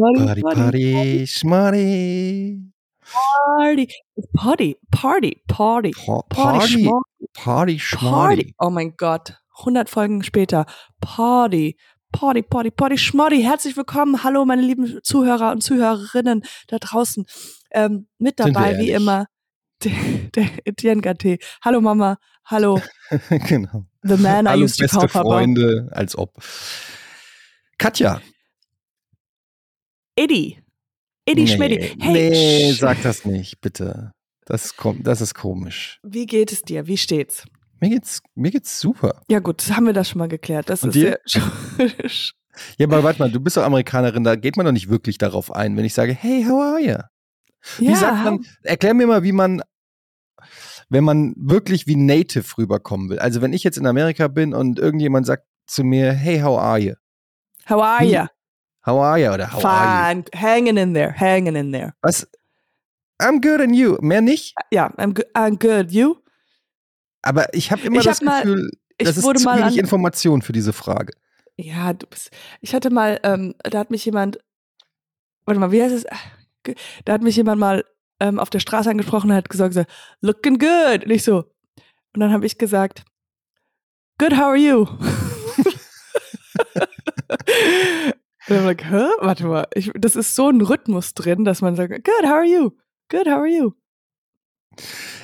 Party, Party. Party. Party, Party, Party. Pa- Party, Party, Schmarty. Party, Party. Schmarty. Oh mein Gott. 100 Folgen später. Party. Party, Party, Party, Schmoddy. Herzlich willkommen. Hallo, meine lieben Zuhörer und Zuhörerinnen da draußen. Ähm, mit dabei, wie immer, der, Etienne Gate. Hallo, Mama. Hallo, genau. the man I Hallo, used to beste. Freunde, als ob. Katja. Eddie. Eddie Schmidti. Hey, nee, sag das nicht, bitte. Das, kommt, das ist komisch. Wie geht es dir? Wie steht's? Mir geht's, mir geht's super. Ja gut, haben wir das schon mal geklärt. Das Und ist dir? ja Ja, aber warte mal, du bist doch Amerikanerin, da geht man doch nicht wirklich darauf ein, wenn ich sage, hey, how are you? Wie ja, sagt man, erklär mir mal, wie man, wenn man wirklich wie Native rüberkommen will. Also wenn ich jetzt in Amerika bin und irgendjemand sagt zu mir, hey, how are you? How are you? How are you? Oder how are you? Fine. Hanging in there. Hanging in there. Was? I'm good and you. Mehr nicht? Ja, I'm, go I'm good. You? Aber ich habe immer Ich das hab mal- Gefühl, Ich das ist wurde zu mal wenig Information für diese Frage. Ja, du bist. Ich hatte mal, ähm, da hat mich jemand, warte mal, wie heißt es? Da hat mich jemand mal ähm, auf der Straße angesprochen und hat gesagt, so, looking good. Und ich so. Und dann habe ich gesagt, good, how are you? und dann ich, hä? Warte mal, ich, das ist so ein Rhythmus drin, dass man sagt, good, how are you? Good, how are you?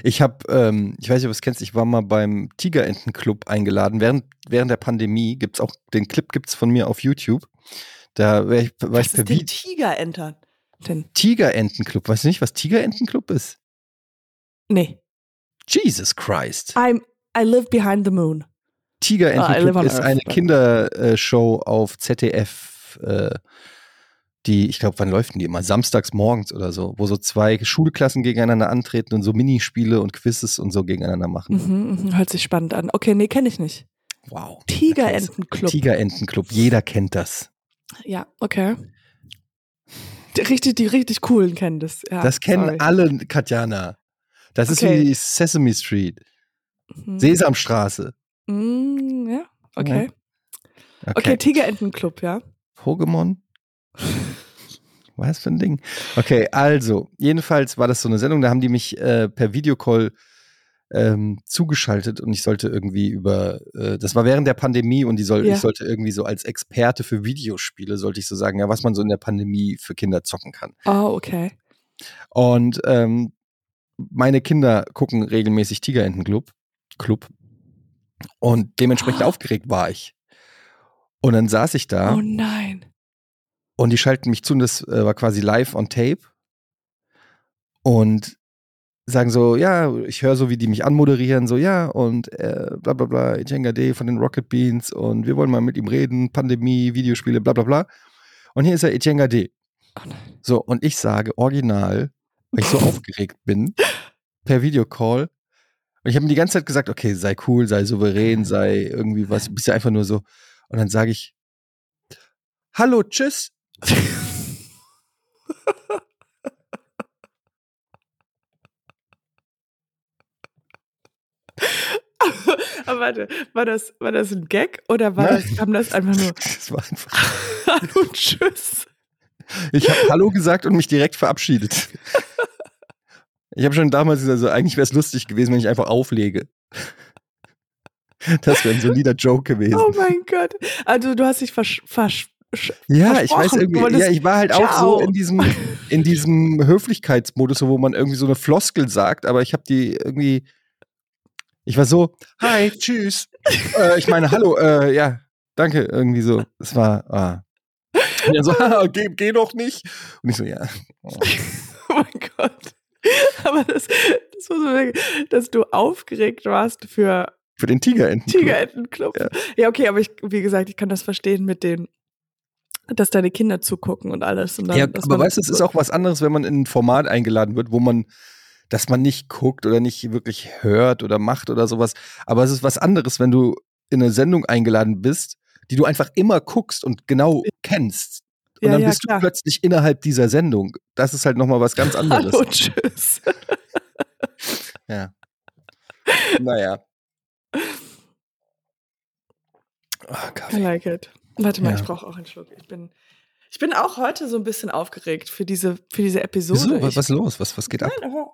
Ich habe, ähm, ich weiß nicht, ob du es kennst, ich war mal beim Tigerentenclub eingeladen. Während, während der Pandemie gibt's auch, den Clip gibt's von mir auf YouTube. Da war ich, war Was ich per ist denn. Tigerentern? Denn, Tigerentenclub. Weißt du nicht, was Tigerentenclub ist? nee. Jesus Christ. I'm, I live behind the moon. Tigerentenclub on ist Earth, eine Kindershow auf ZDF, äh, die, ich glaube, wann läuft denn die immer? Samstags morgens oder so, wo so zwei Schulklassen gegeneinander antreten und so Minispiele und Quizzes und so gegeneinander machen. Mhm, mhm, hört sich spannend an. Okay, nee, kenne ich nicht. Wow. Tigerentenclub. Tigerentenclub, jeder kennt das. Ja, okay. Die richtig, die richtig coolen kennen das. Ja, das kennen sorry. alle, Katjana. Das ist Okay. wie Sesame Street, Mhm. Sesamstraße. Mm, ja, okay. Okay. Okay, Tigerentenclub, ja. Pokémon? Was für ein Ding? Okay, also, jedenfalls war das so eine Sendung, da haben die mich äh, per Videocall ähm, zugeschaltet und ich sollte irgendwie über, äh, das war während der Pandemie und die soll, Ja. ich sollte irgendwie so als Experte für Videospiele, sollte ich so sagen, ja, was man so in der Pandemie für Kinder zocken kann. Oh, okay. Und ähm, meine Kinder gucken regelmäßig Tigerentenclub. Club. Und dementsprechend Ah. aufgeregt war ich. Und dann saß ich da Oh nein. und die schalten mich zu und das äh, war quasi live on tape. Und sagen so, ja, ich höre so, wie die mich anmoderieren, so, ja, und äh, bla bla bla, Jenga D von den Rocket Beans und wir wollen mal mit ihm reden, Pandemie, Videospiele, bla bla bla. Und hier ist er, Etienga D. Oh nein. So, und ich sage original, weil ich so aufgeregt bin, per Videocall. Und ich habe mir die ganze Zeit gesagt, okay, sei cool, sei souverän, sei irgendwie was, du bist ja einfach nur so. Und dann sage ich, hallo, tschüss. Aber warte, war das, war das ein Gag oder war Nein. das, kam das einfach nur Das war einfach. Hallo, tschüss? Ich habe Hallo gesagt und mich direkt verabschiedet. Ich habe schon damals gesagt, also eigentlich wäre es lustig gewesen, wenn ich einfach auflege. Das wäre ein solider Joke gewesen. Oh mein Gott. Also du hast dich versch versch sch- ja, ich weiß irgendwie, ja, ich war halt auch Ciao. so in diesem, in diesem Höflichkeitsmodus, wo man irgendwie so eine Floskel sagt, aber ich habe die irgendwie, ich war so, hi, tschüss. äh, ich meine, hallo, äh, ja, danke, irgendwie so. Es war, ah. Und er so, geh, geh doch nicht. Und ich so, ja. Oh. Oh mein Gott. Aber das, das war so, wirklich, dass du aufgeregt warst für Für den Tigerenten. Tigerentenclub. Ja. Ja. okay, aber ich, wie gesagt, ich kann das verstehen mit den, dass deine Kinder zugucken und alles. Und dann, Ja, aber weißt du, es ist auch was anderes, wenn man in ein Format eingeladen wird, wo man, dass man nicht guckt oder nicht wirklich hört oder macht oder sowas. Aber es ist was anderes, wenn du in eine Sendung eingeladen bist, die du einfach immer guckst und genau kennst. Und Ja, dann ja, bist klar. du plötzlich innerhalb dieser Sendung. Das ist halt nochmal was ganz anderes. Hallo, tschüss. Ja. Naja. Oh, I Kaffee. like it. Warte mal, Ja. ich brauche auch einen Schluck. Ich bin, Ich bin auch heute so ein bisschen aufgeregt für diese, für diese Episode. Wieso? Was, was ist los? Was, was geht ab? Nein, aber.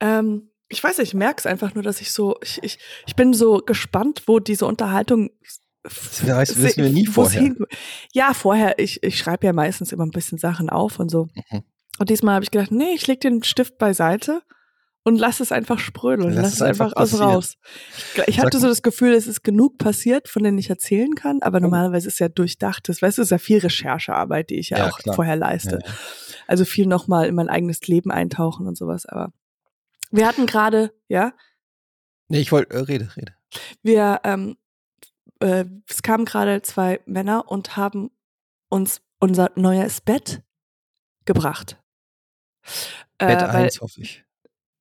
Ähm, ich weiß nicht, ich merke es einfach nur, dass ich so, ich, ich, ich bin so gespannt, wo diese Unterhaltung. Das wissen wir nie vorher. hin- Ja, vorher, ich, ich schreibe ja meistens immer ein bisschen Sachen auf und so. Mhm. Und diesmal habe ich gedacht, nee, ich leg den Stift beiseite und lass es einfach sprödeln. Lass Lass, es es einfach, aus raus. Ich, ich hatte so das Gefühl, es ist genug passiert, von denen ich erzählen kann, aber normalerweise ist ja durchdachtes, weißt du, es ist ja viel Recherchearbeit, die ich ja, Ja, auch klar. vorher leiste. Ja. Also viel nochmal in mein eigenes Leben eintauchen und sowas. Aber wir hatten gerade, ja, Nee, ich wollte, äh, rede, rede. wir, ähm, äh, es kamen gerade zwei Männer und haben uns unser neues Bett gebracht. Bett äh, weil 1, hoffe ich.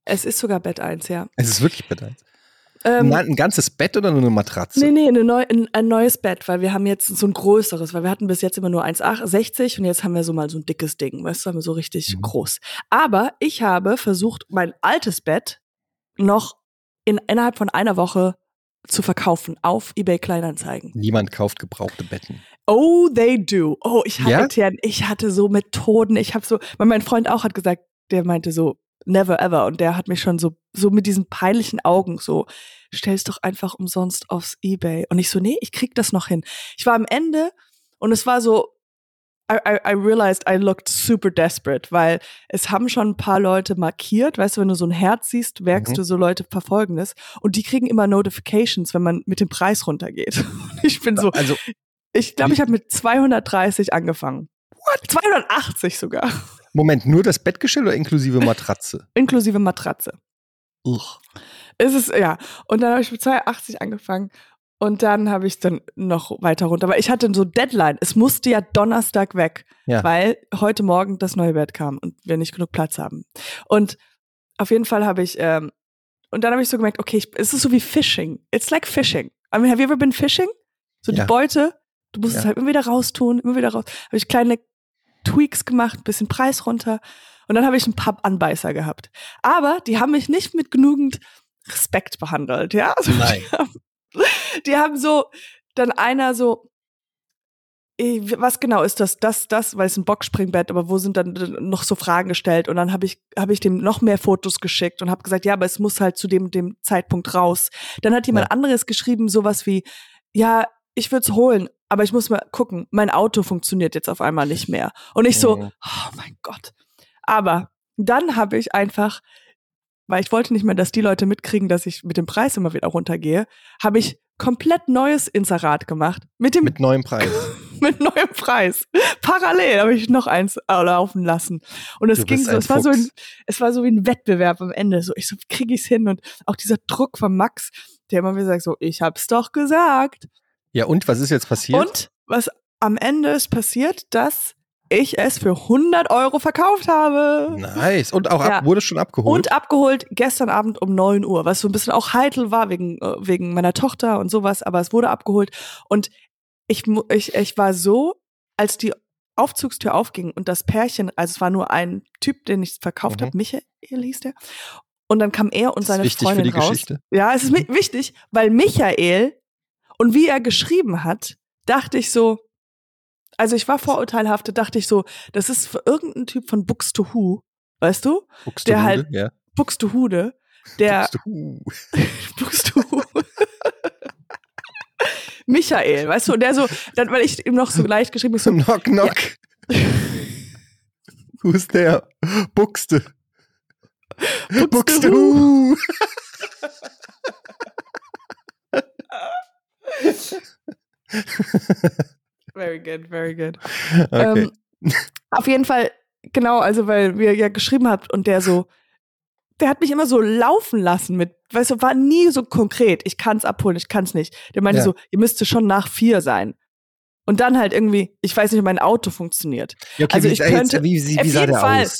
Es ist sogar Bett 1, ja. Es ist wirklich Bett 1. Ähm, ein ganzes Bett oder nur eine Matratze? Nee, nee, eine neu, ein, ein neues Bett, weil wir haben jetzt so ein größeres, weil wir hatten bis jetzt immer nur 1,60 und jetzt haben wir so mal so ein dickes Ding, weißt du, haben wir so richtig Mhm. groß. Aber ich habe versucht, mein altes Bett noch in, innerhalb von einer Woche zu verkaufen auf eBay Kleinanzeigen. Niemand kauft gebrauchte Betten. Oh, they do. Oh, ich hatte, Ja? Ich hatte so Methoden. Ich habe so, weil mein Freund auch hat gesagt, der meinte so, never ever. Und der hat mich schon so, so mit diesen peinlichen Augen so, stell's doch einfach umsonst aufs Ebay. Und ich so, nee, ich krieg das noch hin. Ich war am Ende und es war so, I, I, I realized I looked super desperate, weil es haben schon ein paar Leute markiert, weißt du, wenn du so ein Herz siehst, merkst Mhm. du so Leute verfolgen das und die kriegen immer Notifications, wenn man mit dem Preis runtergeht. Und ich bin so, Also, ich glaube, ich habe mit 230 angefangen. What? 280 sogar. Moment, nur das Bettgestell oder inklusive Matratze? Inklusive Matratze. Ugh. Es ist, ja. Und dann habe ich mit 280 angefangen. Und dann habe ich dann noch weiter runter. Aber ich hatte so Deadline. Es musste ja Donnerstag weg, Ja. weil heute Morgen das neue Bett kam und wir nicht genug Platz haben. Und auf jeden Fall habe ich, ähm, und dann habe ich so gemerkt, okay, ich, es ist so wie Fishing. It's like fishing. I mean, have you ever been fishing? So Ja. die Beute, du musst es Ja. halt immer wieder raustun, immer wieder raus. Habe ich kleine Tweaks gemacht, bisschen Preis runter. Und dann habe ich ein paar Anbeißer gehabt. Aber die haben mich nicht mit genügend Respekt behandelt, ja? Also Nein. Die haben, die haben so, dann einer so, was genau ist das, das, das, weil es ein Boxspringbett, aber wo sind dann noch so Fragen gestellt? Und dann habe ich, habe ich dem noch mehr Fotos geschickt und habe gesagt, ja, aber es muss halt zu dem, dem Zeitpunkt raus. Dann hat jemand Ja. anderes geschrieben, sowas wie, ja, ich würde es holen, aber ich muss mal gucken, mein Auto funktioniert jetzt auf einmal nicht mehr. Und ich so, Mhm. oh mein Gott. Aber dann habe ich einfach, weil ich wollte nicht mehr, dass die Leute mitkriegen, dass ich mit dem Preis immer wieder runtergehe, habe ich komplett neues Inserat gemacht mit dem Mit neuem Preis. mit neuem Preis. Parallel habe ich noch eins äh, laufen lassen. Und es ging so, es war so ein, es war so wie ein Wettbewerb am Ende. So, ich so, kriege ich's hin? Und auch dieser Druck von Max, der immer wieder sagt, so, ich hab's doch gesagt. Ja, und was ist jetzt passiert? Und was am Ende ist passiert, dass ich es für 100 Euro verkauft habe. Nice. Und auch ab, Ja. wurde schon abgeholt? Und abgeholt gestern Abend um 9 Uhr, was so ein bisschen auch heikel war wegen, äh, wegen meiner Tochter und sowas, aber es wurde abgeholt. Und ich, ich, ich war so, als die Aufzugstür aufging und das Pärchen, also es war nur ein Typ, den ich verkauft Mhm. habe, Michael hieß der. Und dann kam er und seine Freundin die raus. Geschichte. Ja, es ist wichtig, weil Michael und wie er geschrieben hat, dachte ich so, also ich war vorurteilhaft, dachte ich so, das ist für irgendein Typ von Buxtehude, weißt du? Der Buxtehude, halt- ja. Buxtehude, der Buxtehude. Buxtehude. Michael, weißt du, und der so, dann, weil ich ihm noch so leicht geschrieben habe, so, Knock, knock. Who's there? Buxte. Buxtehude. Buxtehude. Very good, very good. Okay. Ähm, auf jeden Fall, genau, also weil wir ja geschrieben habt und der so, der hat mich immer so laufen lassen mit, weißt du, war nie so konkret, ich kann's abholen, ich kann's nicht. Der meinte Ja. so, ihr müsste schon nach vier sein. Und dann halt irgendwie, ich weiß nicht, ob mein Auto funktioniert. Ja, okay, also wie, ich sah jetzt, könnte- wie, wie, auf wie sah jeden der Fall. aus?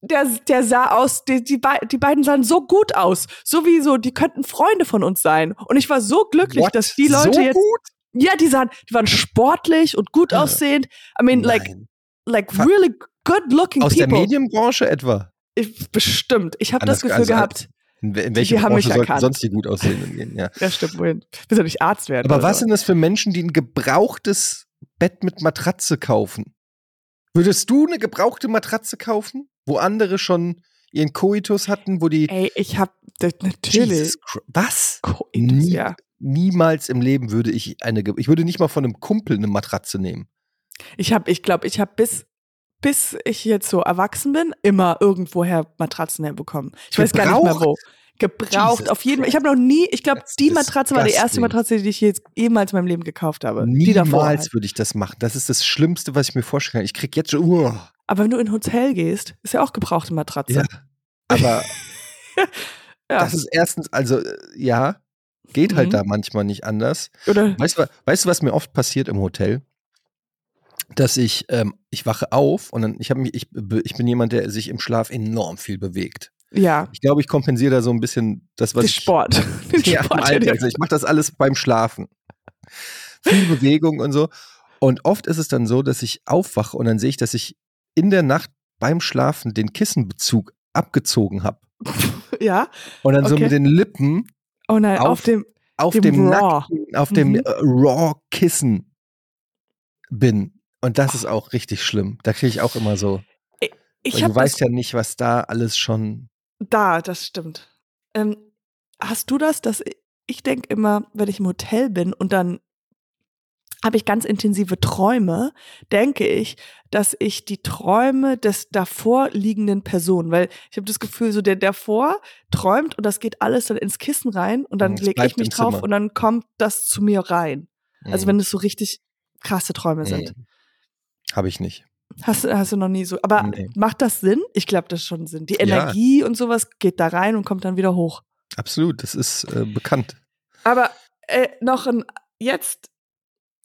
Der, der sah aus, die, die, die beiden sahen so gut aus. Sowieso, die könnten Freunde von uns sein. Und ich war so glücklich, What? dass die Leute so jetzt, Gut? ja, die sahen, die waren sportlich und gut Ja. aussehend. I mean, like, Nein. like Fa- really good looking Aus der people. Medienbranche etwa? Ich, bestimmt. Ich habe das Gefühl also, gehabt, In, in welche die haben mich Branche sollten erkannt. sonst die gut aussehenden gehen? Ja. ja, stimmt, wohin. Willst du nicht Arzt werden? Aber was so? sind das für Menschen, die ein gebrauchtes Bett mit Matratze kaufen. Würdest du eine gebrauchte Matratze kaufen, wo andere schon ihren Koitus hatten, wo die. Ey, ich hab das natürlich. Jesus Was? Koitus, Nie, ja. Niemals im Leben würde ich eine. Ich würde nicht mal von einem Kumpel eine Matratze nehmen. Ich habe, ich glaube, ich habe bis bis ich jetzt so erwachsen bin, immer irgendwoher Matratzen herbekommen. Ich weiß gar nicht mehr wo. Gebraucht? Gebraucht, Jesus auf jeden Fall. Ich habe noch nie, ich glaube, die Matratze war die erste. Matratze, die ich jetzt jemals in meinem Leben gekauft habe. Niemals Halt. würde ich das machen. Das ist das Schlimmste, was ich mir vorstellen kann. Ich krieg jetzt schon. Uh, Aber wenn du in ein Hotel gehst, ist ja auch gebrauchte Matratze. ja. Aber Ja. das ist erstens, also äh, ja, geht halt Mhm. da manchmal nicht anders. Oder Weißt weißt du, was mir oft passiert im Hotel? Dass ich, ähm, ich wache auf und dann, ich habe mich, ich, ich bin jemand, der sich im Schlaf enorm viel bewegt. ja, Ich glaube, ich kompensiere da so ein bisschen das, was den ich. Sport. Den Ja, Sport Alter. Also ich mache das alles beim Schlafen. Viel Bewegung und so. Und oft ist es dann so, dass ich aufwache und dann sehe ich, dass ich in der Nacht beim Schlafen den Kissenbezug abgezogen habe. ja. Und dann so Okay. mit den Lippen Oh nein, auf, Auf- dem. auf Dem dem, Raw. nackten, auf dem Mhm. äh, Raw-Kissen bin. Und das ist auch richtig schlimm. Da kriege ich auch immer so. Ich habe du weißt ja nicht, was da alles schon. Da, das stimmt. Ähm, hast du das, dass ich denke immer, wenn ich im Hotel bin und dann habe ich ganz intensive Träume, denke ich, dass ich die Träume des davor liegenden Personen, weil ich habe das Gefühl, so der davor träumt und das geht alles dann ins Kissen rein und dann Es lege ich mich drauf Zimmer. und dann kommt das zu mir rein. Also Mhm. wenn es so richtig krasse Träume sind. Habe ich nicht. Hast, du- hast du noch nie so. Aber Nee. macht das Sinn? Ich glaube, das schon Sinn. Die Ja. Energie und sowas geht da rein und kommt dann wieder hoch. Absolut, das ist äh, bekannt. Aber äh, noch ein, jetzt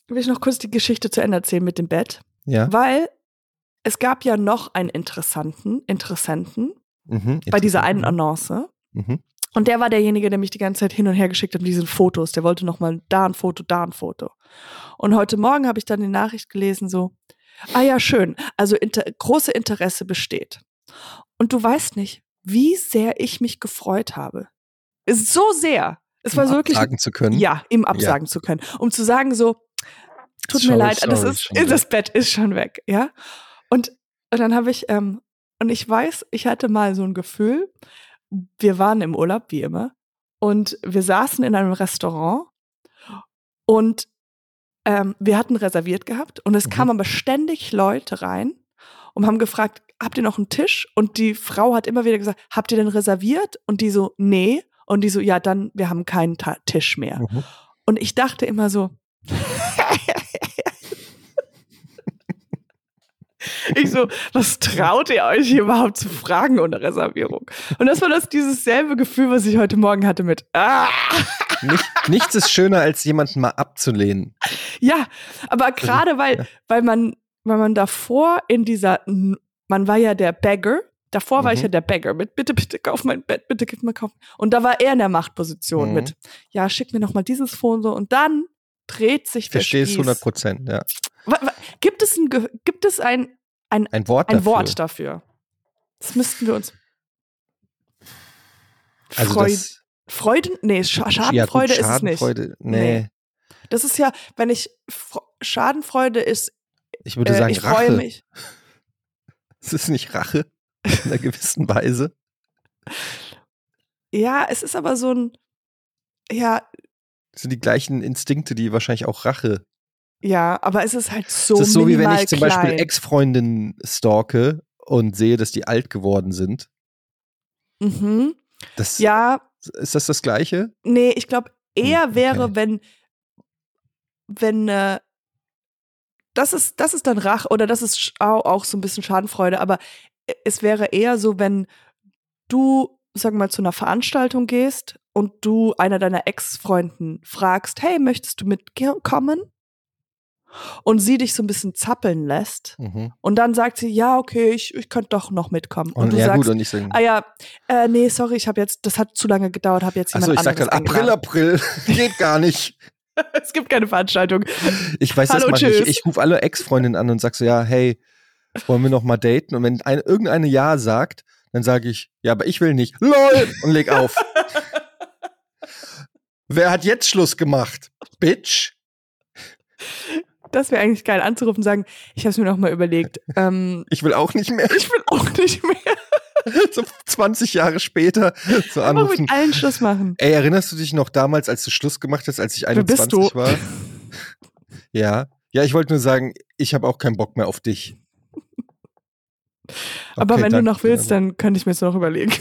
will ich noch kurz die Geschichte zu Ende erzählen mit dem Bett, Ja. weil es gab ja noch einen interessanten, Interessenten Mhm. bei dieser einen Annonce. Mhm. Und der war derjenige, der mich die ganze Zeit hin und her geschickt hat mit diesen Fotos. Der wollte noch mal da ein Foto, da ein Foto. Und heute Morgen habe ich dann die Nachricht gelesen so, ah ja, schön, also inter große Interesse besteht. Und du weißt nicht, wie sehr ich mich gefreut habe. So sehr. Es war Um so wirklich Sagen zu können. ja, ihm absagen zu können. Um zu sagen so, tut mir Sorry, leid, das sorry, ist, schon das Bett ist schon weg, ja. Und, und dann habe ich, ähm, und ich weiß, ich hatte mal so ein Gefühl, wir waren im Urlaub, wie immer, und wir saßen in einem Restaurant und ähm, wir hatten reserviert gehabt und es Mhm. kamen aber ständig Leute rein und haben gefragt, habt ihr noch einen Tisch? Und die Frau hat immer wieder gesagt, habt ihr denn reserviert? Und die so, nee. Und die so, ja, dann, wir haben keinen Ta Tisch mehr. Mhm. Und ich dachte immer so, ich so, was traut ihr euch hier überhaupt zu fragen ohne Reservierung? Und das war das dieses selbe Gefühl, was ich heute Morgen hatte mit, ah! Nicht, nichts ist schöner, als jemanden mal abzulehnen. Ja, aber gerade weil, weil man, weil man davor in dieser, man war ja der Beggar, davor war ich Mhm. ja der Beggar mit, bitte, bitte kauf mein Bett, bitte gib mir kauf. Und da war er in der Machtposition Mhm. mit, ja, schick mir noch mal dieses Foto und dann dreht sich der Verstehe es Spieß. 100 Prozent, ja. Gibt es ein, gibt es ein, Ein Wort ein dafür. Wort dafür? Das müssten wir uns. Also Freud, das, Freuden? Nee, Scha ja, gut, Schadenfreude ist es nicht. Schadenfreude, nee. Das ist ja, wenn ich Fro- Schadenfreude ist, Ich würde äh, sagen ich Rache. freue mich. Es ist nicht Rache in einer gewissen Weise. Ja, es ist aber so ein, ja, Das sind die gleichen Instinkte, die wahrscheinlich auch Rache. Ja, aber es ist halt so Es ist so, wie wenn ich zum klein. Beispiel Ex-Freundinnen stalke und sehe, dass die alt geworden sind. Mhm. Das, Ja, Ist das das Gleiche? nee, ich glaube eher Hm, okay. wäre, wenn, wenn, äh, das ist, das ist dann Rache oder das ist auch so ein bisschen Schadenfreude, aber es wäre eher so, wenn du, sag mal, zu einer Veranstaltung gehst und du einer deiner Ex-Freunden fragst, hey, möchtest du mitkommen? Und sie dich so ein bisschen zappeln lässt. Mhm. Und dann sagt sie, ja, okay, ich, ich könnte doch noch mitkommen. Und, Und, du ja, sagst, gut, und ich sage, ah ja, äh, nee, sorry, ich habe jetzt, das hat zu lange gedauert, habe jetzt jemand achso, ich sag dann April. April. Geht gar nicht. es gibt keine Veranstaltung. Ich weiß, das Hallo, mache ich. tschüss. Ich rufe alle Ex-Freundinnen an und sag so, ja, hey, wollen wir noch mal daten? Und wenn eine, irgendeine Ja sagt, dann sage ich, ja, aber ich will nicht. LOL! Und leg auf. Wer hat jetzt Schluss gemacht? Bitch. Das wäre eigentlich geil anzurufen und sagen, ich habe es mir noch mal überlegt. Ähm, Ich will auch nicht mehr. ich will auch nicht mehr. so 20 Jahre später so Einfach anrufen. mit allen Schluss machen. Ey, erinnerst du dich noch damals, als du Schluss gemacht hast, als ich Wer bist 21 du? war? Ja. Ja, ich wollte nur sagen, ich habe auch keinen Bock mehr auf dich. Aber Okay, wenn du danke noch für willst, dann könnte ich mir es noch überlegen.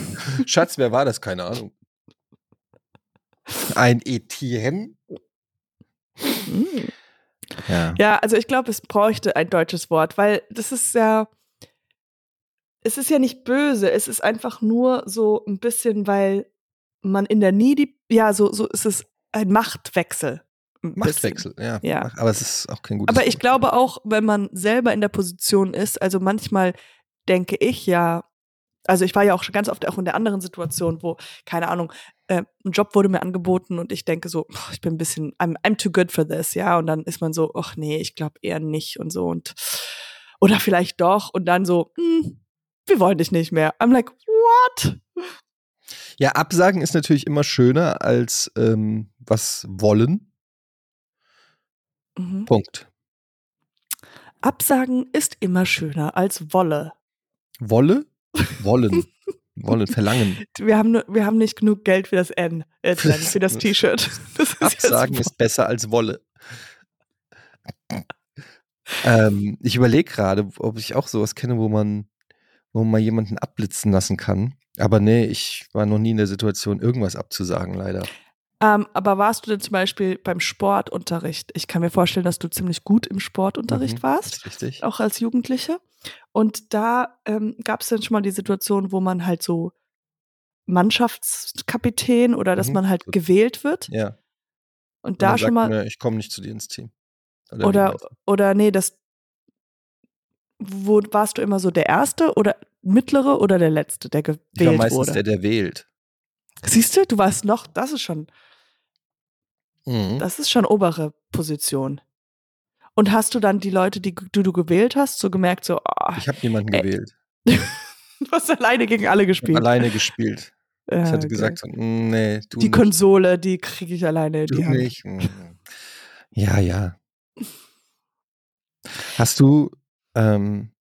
Schatz, wer war das? Keine Ahnung. Ein Etienne? Ja. Ja, also ich glaube, es bräuchte ein deutsches Wort, weil das ist ja, es ist ja nicht böse, es ist einfach nur so ein bisschen, weil man in der Needy, ja, so, so ist es ein Machtwechsel. ein. Machtwechsel, ja. Ja. Aber es ist auch kein gutes Aber ich Wort. glaube auch, wenn man selber in der Position ist, also manchmal denke ich ja, also ich war ja auch schon ganz oft auch in der anderen Situation, wo, keine Ahnung, äh, ein Job wurde mir angeboten und ich denke so, "Boah, ich bin ein bisschen, I'm, I'm too good for this, ja, und dann ist man so, ach nee, ich glaube eher nicht und so und oder vielleicht doch und dann so, hm, wir wollen dich nicht mehr. I'm like, what? Ja, Absagen ist natürlich immer schöner als ähm, was wollen. Mhm. Punkt. Absagen ist immer schöner als Wolle. Wolle? Wollen. Wollen, verlangen. Wir haben, wir haben nicht genug Geld für das N, äh, für das- T-Shirt. Das ist jetzt Absagen ist besser als Wolle. ähm, ich überlege gerade, ob ich auch sowas kenne, wo man, wo man jemanden abblitzen lassen kann. Aber nee, ich war noch nie in der Situation, irgendwas abzusagen, leider. Ähm, aber warst du denn zum Beispiel beim Sportunterricht? Ich kann mir vorstellen, dass du ziemlich gut im Sportunterricht Mhm, warst, richtig. auch als Jugendliche. Und da ähm, gab es dann schon mal die Situation, wo man halt so Mannschaftskapitän oder dass Mhm. man halt gewählt wird. Ja. Und da schon mal, Mir, ich komme nicht zu dir ins Team. Oder, oder, oder nee, das, wo warst du immer so der Erste oder mittlere oder der Letzte, der ich war gewählt meistens wurde? der, der wählt. Siehst du, du warst noch, das ist schon, Mhm. Das ist schon obere Position. Und hast du dann die Leute, die du, du gewählt hast, so gemerkt, so, ah, Ich habe niemanden Äh, gewählt. du hast alleine gegen alle gespielt. alleine gespielt. Ja, Ich hatte okay. gesagt, so, "Mm, nee, du die nicht. Konsole, die kriege ich alleine. in Du Die nicht. Mm. Ja, ja. Hast du, ähm,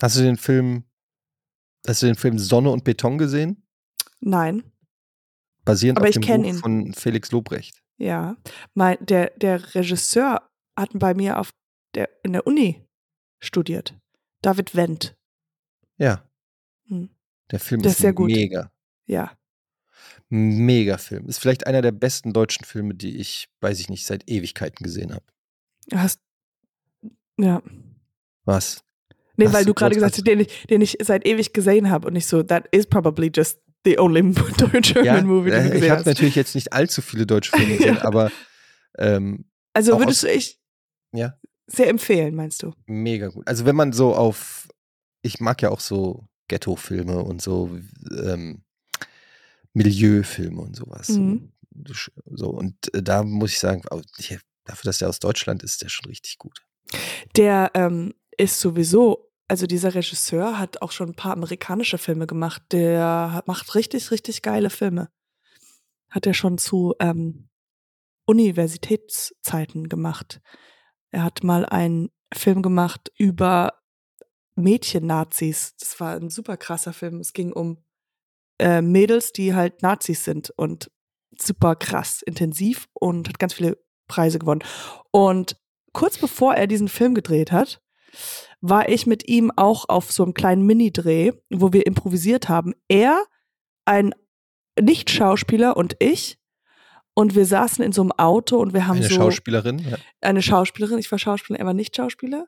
hast du den Film, hast du den Film Sonne und Beton gesehen? Nein, Basierend Aber auf ich dem Buch ihn. von Felix Lobrecht. ja. Mein, der, der Regisseur hat bei mir auf der, in der Uni studiert. David Wendt. Ja. Hm. Der Film Der ist, ist sehr gut. mega. Ja. Mega Film. Ist vielleicht einer der besten deutschen Filme, die ich, weiß ich nicht, seit Ewigkeiten gesehen habe. Hast, ja. Was? Nee, Ach weil du gerade hast gesagt hast, den ich, den ich seit ewig gesehen habe und nicht so, that is probably just the only German movie, den äh, du ich gesehen habe hast. natürlich jetzt nicht allzu viele deutsche Filme gesehen, Ja. aber ähm, Also würdest du ich Ja. sehr empfehlen, meinst du? Mega gut. Also wenn man so auf, ich mag ja auch so Ghetto-Filme und so ähm, Milieufilme und sowas. Mhm. So, und äh, da muss ich sagen, dafür, dass der aus Deutschland ist, der schon richtig gut. Der ähm, ist sowieso, also dieser Regisseur hat auch schon ein paar amerikanische Filme gemacht. Der macht richtig, richtig geile Filme. Hat er schon zu ähm, Universitätszeiten gemacht. Er hat mal einen Film gemacht über Mädchen-Nazis. Das war ein super krasser Film. Es ging um äh, Mädels, die halt Nazis sind und super krass, intensiv und hat ganz viele Preise gewonnen. Und kurz bevor er diesen Film gedreht hat, war ich mit ihm auch auf so einem kleinen Mini-Dreh, wo wir improvisiert haben. Er, ein Nicht-Schauspieler und ich. Und wir saßen in so einem Auto und wir haben Eine so Schauspielerin. Ja. eine Schauspielerin. Ich war Schauspielerin, er war nicht Schauspieler.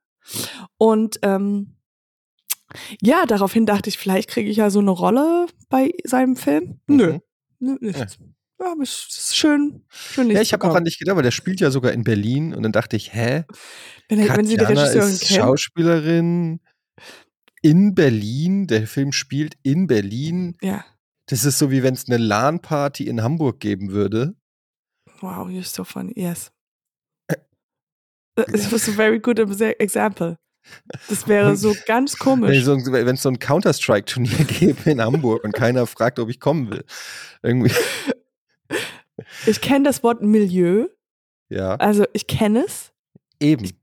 Und ähm, ja, daraufhin dachte ich, vielleicht kriege ich ja so eine Rolle bei seinem Film. Nö, Mhm. nö nichts. Ja, aber es ist schön, schön Ja, ich habe auch an dich gedacht, weil der spielt ja sogar in Berlin und dann dachte ich, hä? wenn, er- wenn Sie die Katjana Regisseurin ist kennen. Schauspielerin in Berlin. Der Film spielt in Berlin. Ja, Das ist so, wie wenn es eine LAN-Party in Hamburg geben würde. Wow, you're so funny. Yes. It was a very good example. Das wäre so ganz komisch. wenn es so ein Counter-Strike-Turnier gäbe in Hamburg und keiner fragt, ob ich kommen will. Irgendwie, Ich kenne das Wort Milieu, ja. also ich kenne es. Eben. Ich,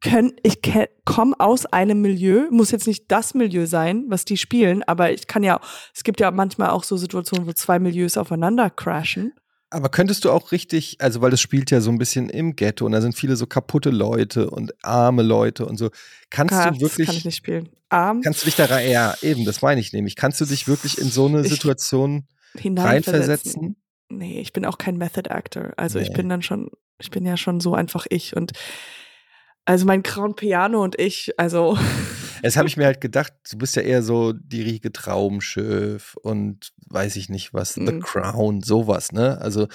ich komme aus einem Milieu, muss jetzt nicht das Milieu sein, was die spielen, aber ich kann ja, es gibt ja manchmal auch so Situationen, wo zwei Milieus aufeinander crashen. Aber könntest du auch richtig, also weil das spielt ja so ein bisschen im Ghetto und da sind viele so kaputte Leute und arme Leute und so. Kannst Ja, du wirklich, Das kann ich nicht spielen. Arm kannst du dich da rein, ja, eben, das meine ich nämlich. Kannst du dich wirklich in so eine Ich- Situation reinversetzen? Nee, ich bin auch kein Method Actor. Also ich Nee. bin dann schon, ich bin ja schon so einfach ich und also mein Crown Piano und ich, also Das habe ich mir halt gedacht, du bist ja eher so die Riege Traumschiff und weiß ich nicht was, The Mhm. Crown, sowas, ne? Also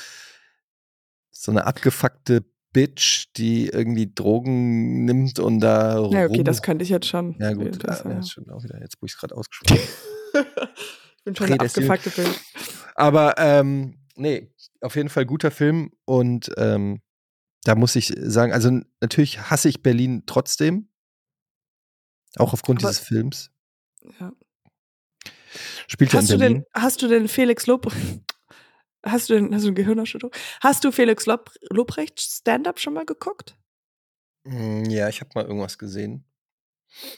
so eine abgefuckte Bitch, die irgendwie Drogen nimmt und da ja okay, rum- das könnte ich jetzt schon. Ja gut, Das, ja, ja. das stimmt auch wieder, jetzt wo ich es gerade ausgesprochen habe. ich bin schon eine abgefuckte Bild. Aber ähm, nee, auf jeden Fall guter Film und ähm, da muss ich sagen, also natürlich hasse ich Berlin trotzdem. Auch aufgrund Aber- dieses Films. Ja. Spielt ja in Hast du denn, hast du denn Felix Lob, hast du denn, hast du eine Gehirnerschütterung? Hast du Felix Lob, Lobrecht Stand-up schon mal geguckt? Mm, Ja, ich habe mal irgendwas gesehen.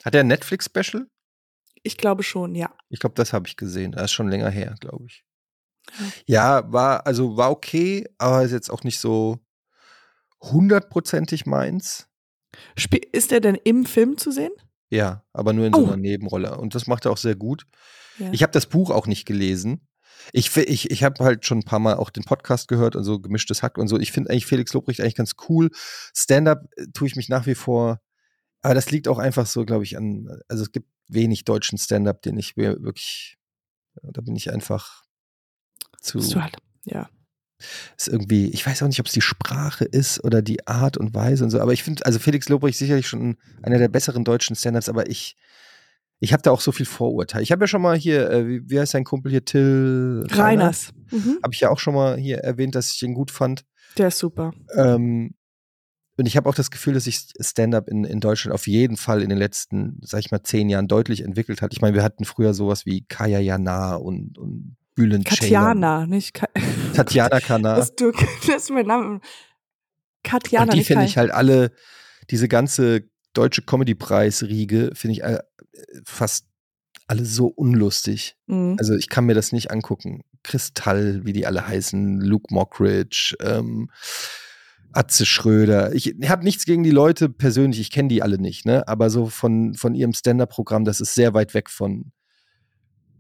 Hat er ein Netflix-Special? Ich glaube schon, ja. Ich glaube, das habe ich gesehen. Das ist schon länger her, glaube ich. Ja, war, also war okay, aber ist jetzt auch nicht so hundertprozentig meins. Spie ist er denn im Film zu sehen? Ja, aber nur in so Oh. einer Nebenrolle. Und das macht er auch sehr gut. Ja. Ich habe das Buch auch nicht gelesen. Ich, ich, ich habe halt schon ein paar Mal auch den Podcast gehört und so gemischtes Hack und so. Ich finde eigentlich Felix Lobrecht eigentlich ganz cool. Stand-up äh, tue ich mich nach wie vor. Aber das liegt auch einfach so, glaube ich, an. Also es gibt wenig deutschen Stand-up, den ich wirklich. Da bin ich einfach zu. Bist du halt, ja. Ist irgendwie, ich weiß auch nicht, ob es die Sprache ist oder die Art und Weise und so. Aber ich finde, also Felix Lobrecht sicherlich schon einer der besseren deutschen Stand-ups, aber ich. Ich habe da auch so viel Vorurteil. Ich habe ja schon mal hier, äh, wie, wie heißt sein Kumpel hier, Till Reiners. Mhm. habe ich ja auch schon mal hier erwähnt, dass ich den gut fand. Der ist super. Ähm, und ich habe auch das Gefühl, dass sich Stand-up in, in Deutschland auf jeden Fall in den letzten, sag ich mal, zehn Jahren deutlich entwickelt hat. Ich meine, wir hatten früher sowas wie Kaya Jana und, und Bülent Katjana, nicht Ka Ceylan, Tatjana Kana. Das, du, das ist mein Name. Katjana, und die finde ich halt alle, diese ganze deutsche Comedy-Preis-Riege, finde ich äh, fast alle so unlustig. Mhm. Also ich kann mir das nicht angucken. Kristall, wie die alle heißen, Luke Mockridge, ähm, Atze Schröder. Ich habe nichts gegen die Leute persönlich, ich kenne die alle nicht, ne? Aber so von, von ihrem Stand-Up-Programm, das ist sehr weit weg von,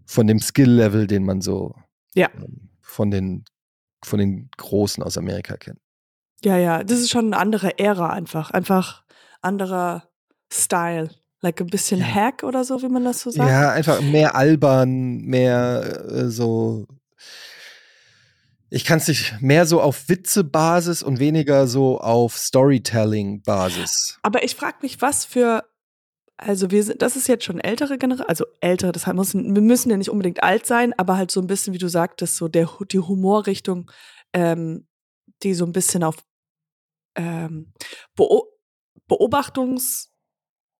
von dem Skill-Level, den man so Ja. ähm, von den, von den Großen aus Amerika kennt. Ja, ja, das ist schon eine andere Ära einfach. Einfach anderer Style. Like ein bisschen Ja. Hack oder so, wie man das so sagt. Ja, einfach mehr albern, mehr äh, so. Ich kann es nicht mehr so auf Witze-Basis und weniger so auf Storytelling-Basis. Aber ich frage mich, was für. Also wir sind, das ist jetzt schon ältere Generation, also ältere, das heißt, müssen, wir müssen ja nicht unbedingt alt sein, aber halt so ein bisschen, wie du sagtest, so der, die Humorrichtung, ähm, die so ein bisschen auf ähm, Beo Beobachtungs,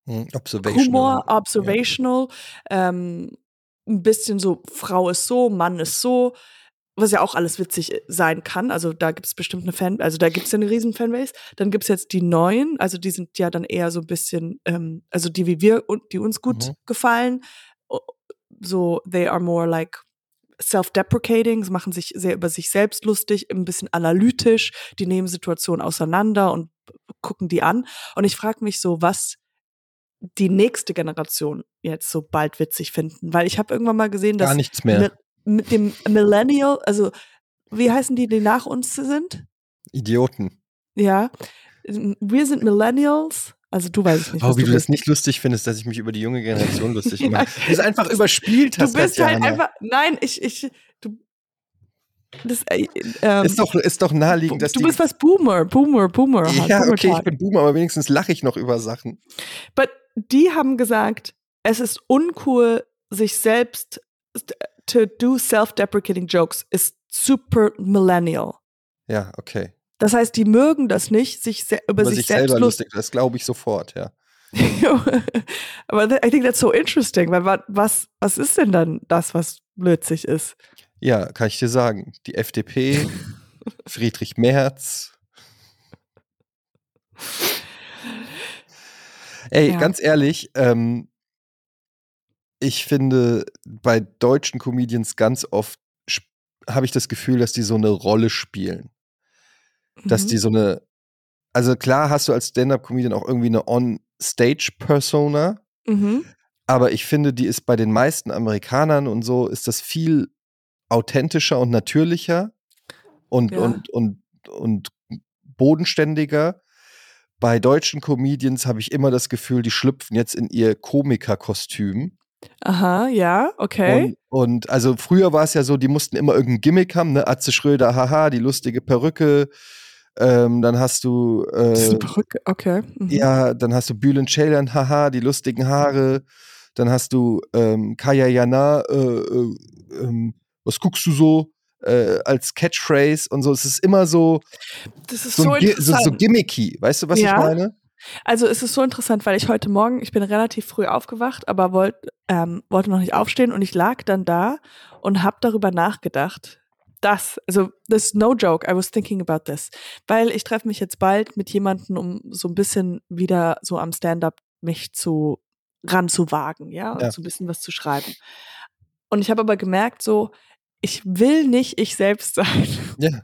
Hm, Observational. Humor, observational, ähm, ein bisschen so, Frau ist so, Mann ist so, was ja auch alles witzig äh, sein kann. Also da gibt es bestimmt eine Fan, also da gibt es ja eine riesen Fanbase. Dann gibt es jetzt die neuen, also die sind ja dann eher so ein bisschen, ähm, also die wie wir und die uns gut Mhm. gefallen. So, they are more like self-deprecating, sie machen sich sehr über sich selbst lustig, ein bisschen analytisch, die nehmen Situationen auseinander und gucken die an. Und ich frage mich so, was die nächste Generation jetzt so bald witzig finden. Weil ich habe irgendwann mal gesehen, dass Gar nichts mehr. Mi- mit dem Millennial, also wie heißen die, die nach uns sind? Idioten. Ja, wir sind Millennials. Also du weißt nicht, Oh, wie du das bist. nicht lustig findest, dass ich mich über die junge Generation lustig Ja. mache. Du es einfach überspielt Du hast. bist halt Tatjana. einfach. Nein, ich, ich, du. Das, äh, ähm, Ist doch, ist doch naheliegend, dass du die. bist was Boomer, Boomer, Boomer. halt, ja, Boomer okay, ich bin Boomer, aber wenigstens lache ich noch über Sachen. But die haben gesagt, es ist uncool, sich selbst to do self-deprecating jokes ist super millennial. Ja, okay. Das heißt, die mögen das nicht, sich über, Über sich, sich selbst selber lustig. das glaube ich sofort, ja. Aber I think that's so interesting, weil wa- was, was ist denn dann das, was blödsig ist? Ja, kann ich dir sagen. Die FDP, Friedrich Merz. Ey, Ja. ganz ehrlich, ähm, ich finde bei deutschen Comedians ganz oft habe ich das Gefühl, dass die so eine Rolle spielen. Dass Mhm. die so eine, also klar hast du als Stand-Up-Comedian auch irgendwie eine On-Stage-Persona, Mhm. aber ich finde, die ist bei den meisten Amerikanern und so, ist das viel authentischer und natürlicher und, Ja. und, und, und bodenständiger. Bei deutschen Comedians habe ich immer das Gefühl, die schlüpfen jetzt in ihr Komikerkostüm. Aha, ja, okay. Und, und also früher war es ja so, die mussten immer irgendein Gimmick haben, ne? Atze Schröder, haha, die lustige Perücke. Ähm, dann hast du das ist eine äh, Perücke, okay. Mhm. ja, dann hast du Bülent Ceylan, haha, die lustigen Haare. Dann hast du ähm, Kaya Jana, äh, äh, ähm, was guckst du so? Äh, als Catchphrase und so. Es ist immer so, Das ist so, so, so, so gimmicky. Weißt du, was Ja. ich meine? Also es ist so interessant, weil ich heute Morgen, ich bin relativ früh aufgewacht, aber wollt, ähm, wollte noch nicht aufstehen und ich lag dann da und habe darüber nachgedacht. Das, also das ist no joke, I was thinking about this. Weil ich treffe mich jetzt bald mit jemandem, um so ein bisschen wieder so am Stand-up mich zu ranzuwagen, ja, und Ja. so ein bisschen was zu schreiben. Und ich habe aber gemerkt, so, ich will nicht ich selbst sein Ja.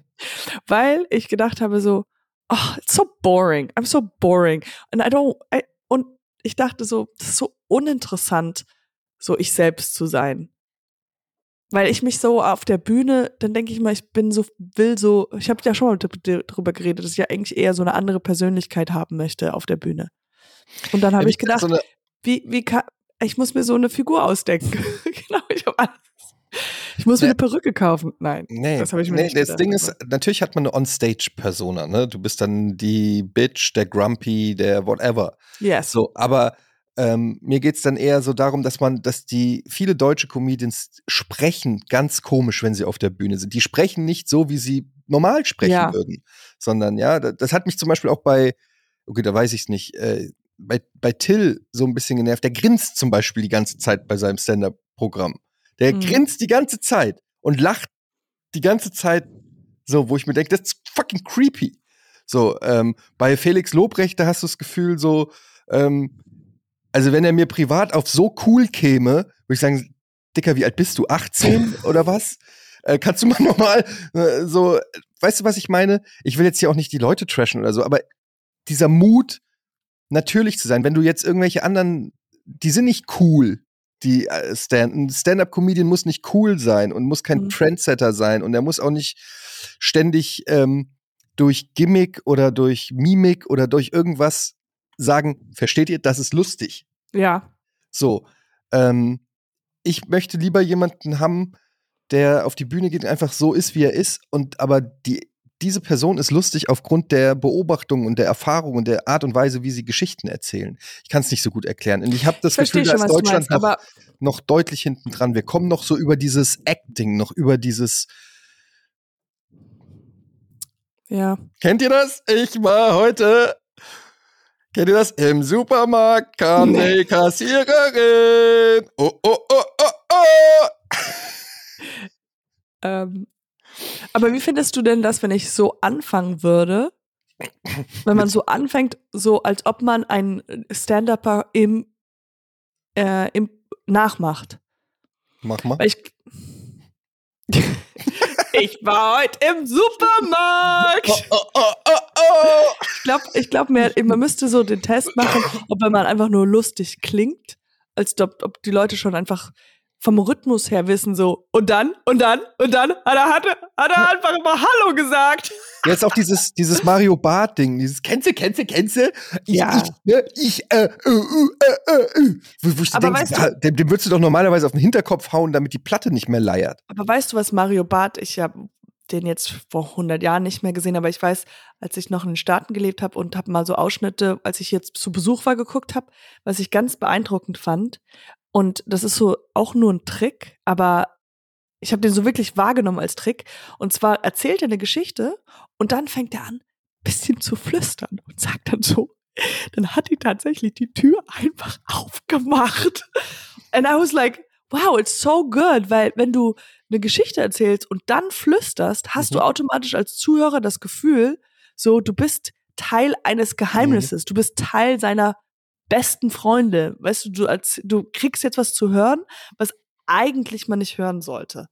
weil ich gedacht habe so, oh, it's so boring. I'm so boring. And I don't, I, und ich dachte so, das ist so uninteressant, so ich selbst zu sein. Weil ich mich so auf der Bühne, dann denke ich mal, ich bin so, will so, ich habe ja schon mal drüber geredet, dass ich ja eigentlich eher so eine andere Persönlichkeit haben möchte auf der Bühne. Und dann habe Ja, ich gedacht, so wie, wie kann, ich muss mir so eine Figur ausdenken. genau, ich habe alles. Ich muss mir eine Perücke kaufen. Nein. Nee, Das habe ich mir nee nicht das gedacht, Ding ist, natürlich hat man eine On-Stage-Persona, ne? Du bist dann die Bitch, der Grumpy, der whatever. Yes. So, aber ähm, mir geht's dann eher so darum, dass man, dass die viele deutsche Comedians sprechen ganz komisch, wenn sie auf der Bühne sind. Die sprechen nicht so, wie sie normal sprechen Ja. würden, sondern ja, da- das hat mich zum Beispiel auch bei, okay, da weiß ich's nicht, äh, bei, bei Till so ein bisschen genervt. Der grinst zum Beispiel die ganze Zeit bei seinem Stand-Up-Programm. Der Mhm. grinst die ganze Zeit und lacht die ganze Zeit so, wo ich mir denke, das ist fucking creepy. So, ähm, bei Felix Lobrecht, da hast du das Gefühl so, ähm, also wenn er mir privat auf so cool käme, würde ich sagen, Dicker, wie alt bist du? 18 oder was? Äh, kannst du mal nochmal äh, so, weißt du, was ich meine? Ich will jetzt hier auch nicht die Leute trashen oder so, aber dieser Mut, natürlich zu sein, wenn du jetzt irgendwelche anderen, die sind nicht cool, die äh, Stand, ein Stand-up-Comedian muss nicht cool sein und muss kein Mhm. Trendsetter sein und er muss auch nicht ständig ähm, durch Gimmick oder durch Mimik oder durch irgendwas sagen, versteht ihr, das ist lustig. Ja. So, ähm, ich möchte lieber jemanden haben, der auf die Bühne geht und einfach so ist, wie er ist und aber die diese Person ist lustig aufgrund der Beobachtung und der Erfahrung und der Art und Weise, wie sie Geschichten erzählen. Ich kann es nicht so gut erklären. Und ich habe das Ich Gefühl, dass Deutschland meinst, noch, noch deutlich hinten dran. Wir kommen noch so über dieses Acting, noch über dieses. ja. Kennt ihr das? Ich war heute. Kennt ihr das? Im Supermarkt kam Nee. die Kassiererin. Oh, oh, oh, oh, oh. Ähm, aber wie findest du denn das, wenn ich so anfangen würde? Wenn man so anfängt, so als ob man ein Stand-Upper im, äh, im nachmacht. Mach mal. Ich, ich war heute im Supermarkt. Oh, oh, oh, oh, oh. Ich glaube, ich glaub man müsste so den Test machen, ob wenn man einfach nur lustig klingt, als ob, ob die Leute schon einfach vom Rhythmus her wissen, so, und dann, und dann, und dann, hat er, hat er, hat er einfach immer Hallo gesagt. Jetzt auch dieses, dieses Mario Bart-Ding, dieses Kennst du, kennst du, kennst du? Ich, Ja. ich, ne, ich, äh, äh, äh, äh, äh. Wo, wo ich so Aber denk, weißt du- ja, dem, dem würdest du doch normalerweise auf den Hinterkopf hauen, damit die Platte nicht mehr leiert. Aber weißt du, was Mario Barth, ich habe den jetzt vor 100 Jahren nicht mehr gesehen, aber ich weiß, als ich noch in den Staaten gelebt habe und habe mal so Ausschnitte, als ich jetzt zu Besuch war, geguckt habe, was ich ganz beeindruckend fand. Und das ist so auch nur ein Trick, aber ich habe den so wirklich wahrgenommen als Trick. Und zwar erzählt er eine Geschichte und dann fängt er an, bisschen zu flüstern und sagt dann so, dann hat die tatsächlich die Tür einfach aufgemacht. And I was like, wow, it's so good, weil wenn du eine Geschichte erzählst und dann flüsterst, hast Mhm. du automatisch als Zuhörer das Gefühl, so du bist Teil eines Geheimnisses, du bist Teil seiner besten Freunde. Weißt du, du, als, du kriegst jetzt was zu hören, was eigentlich man nicht hören sollte.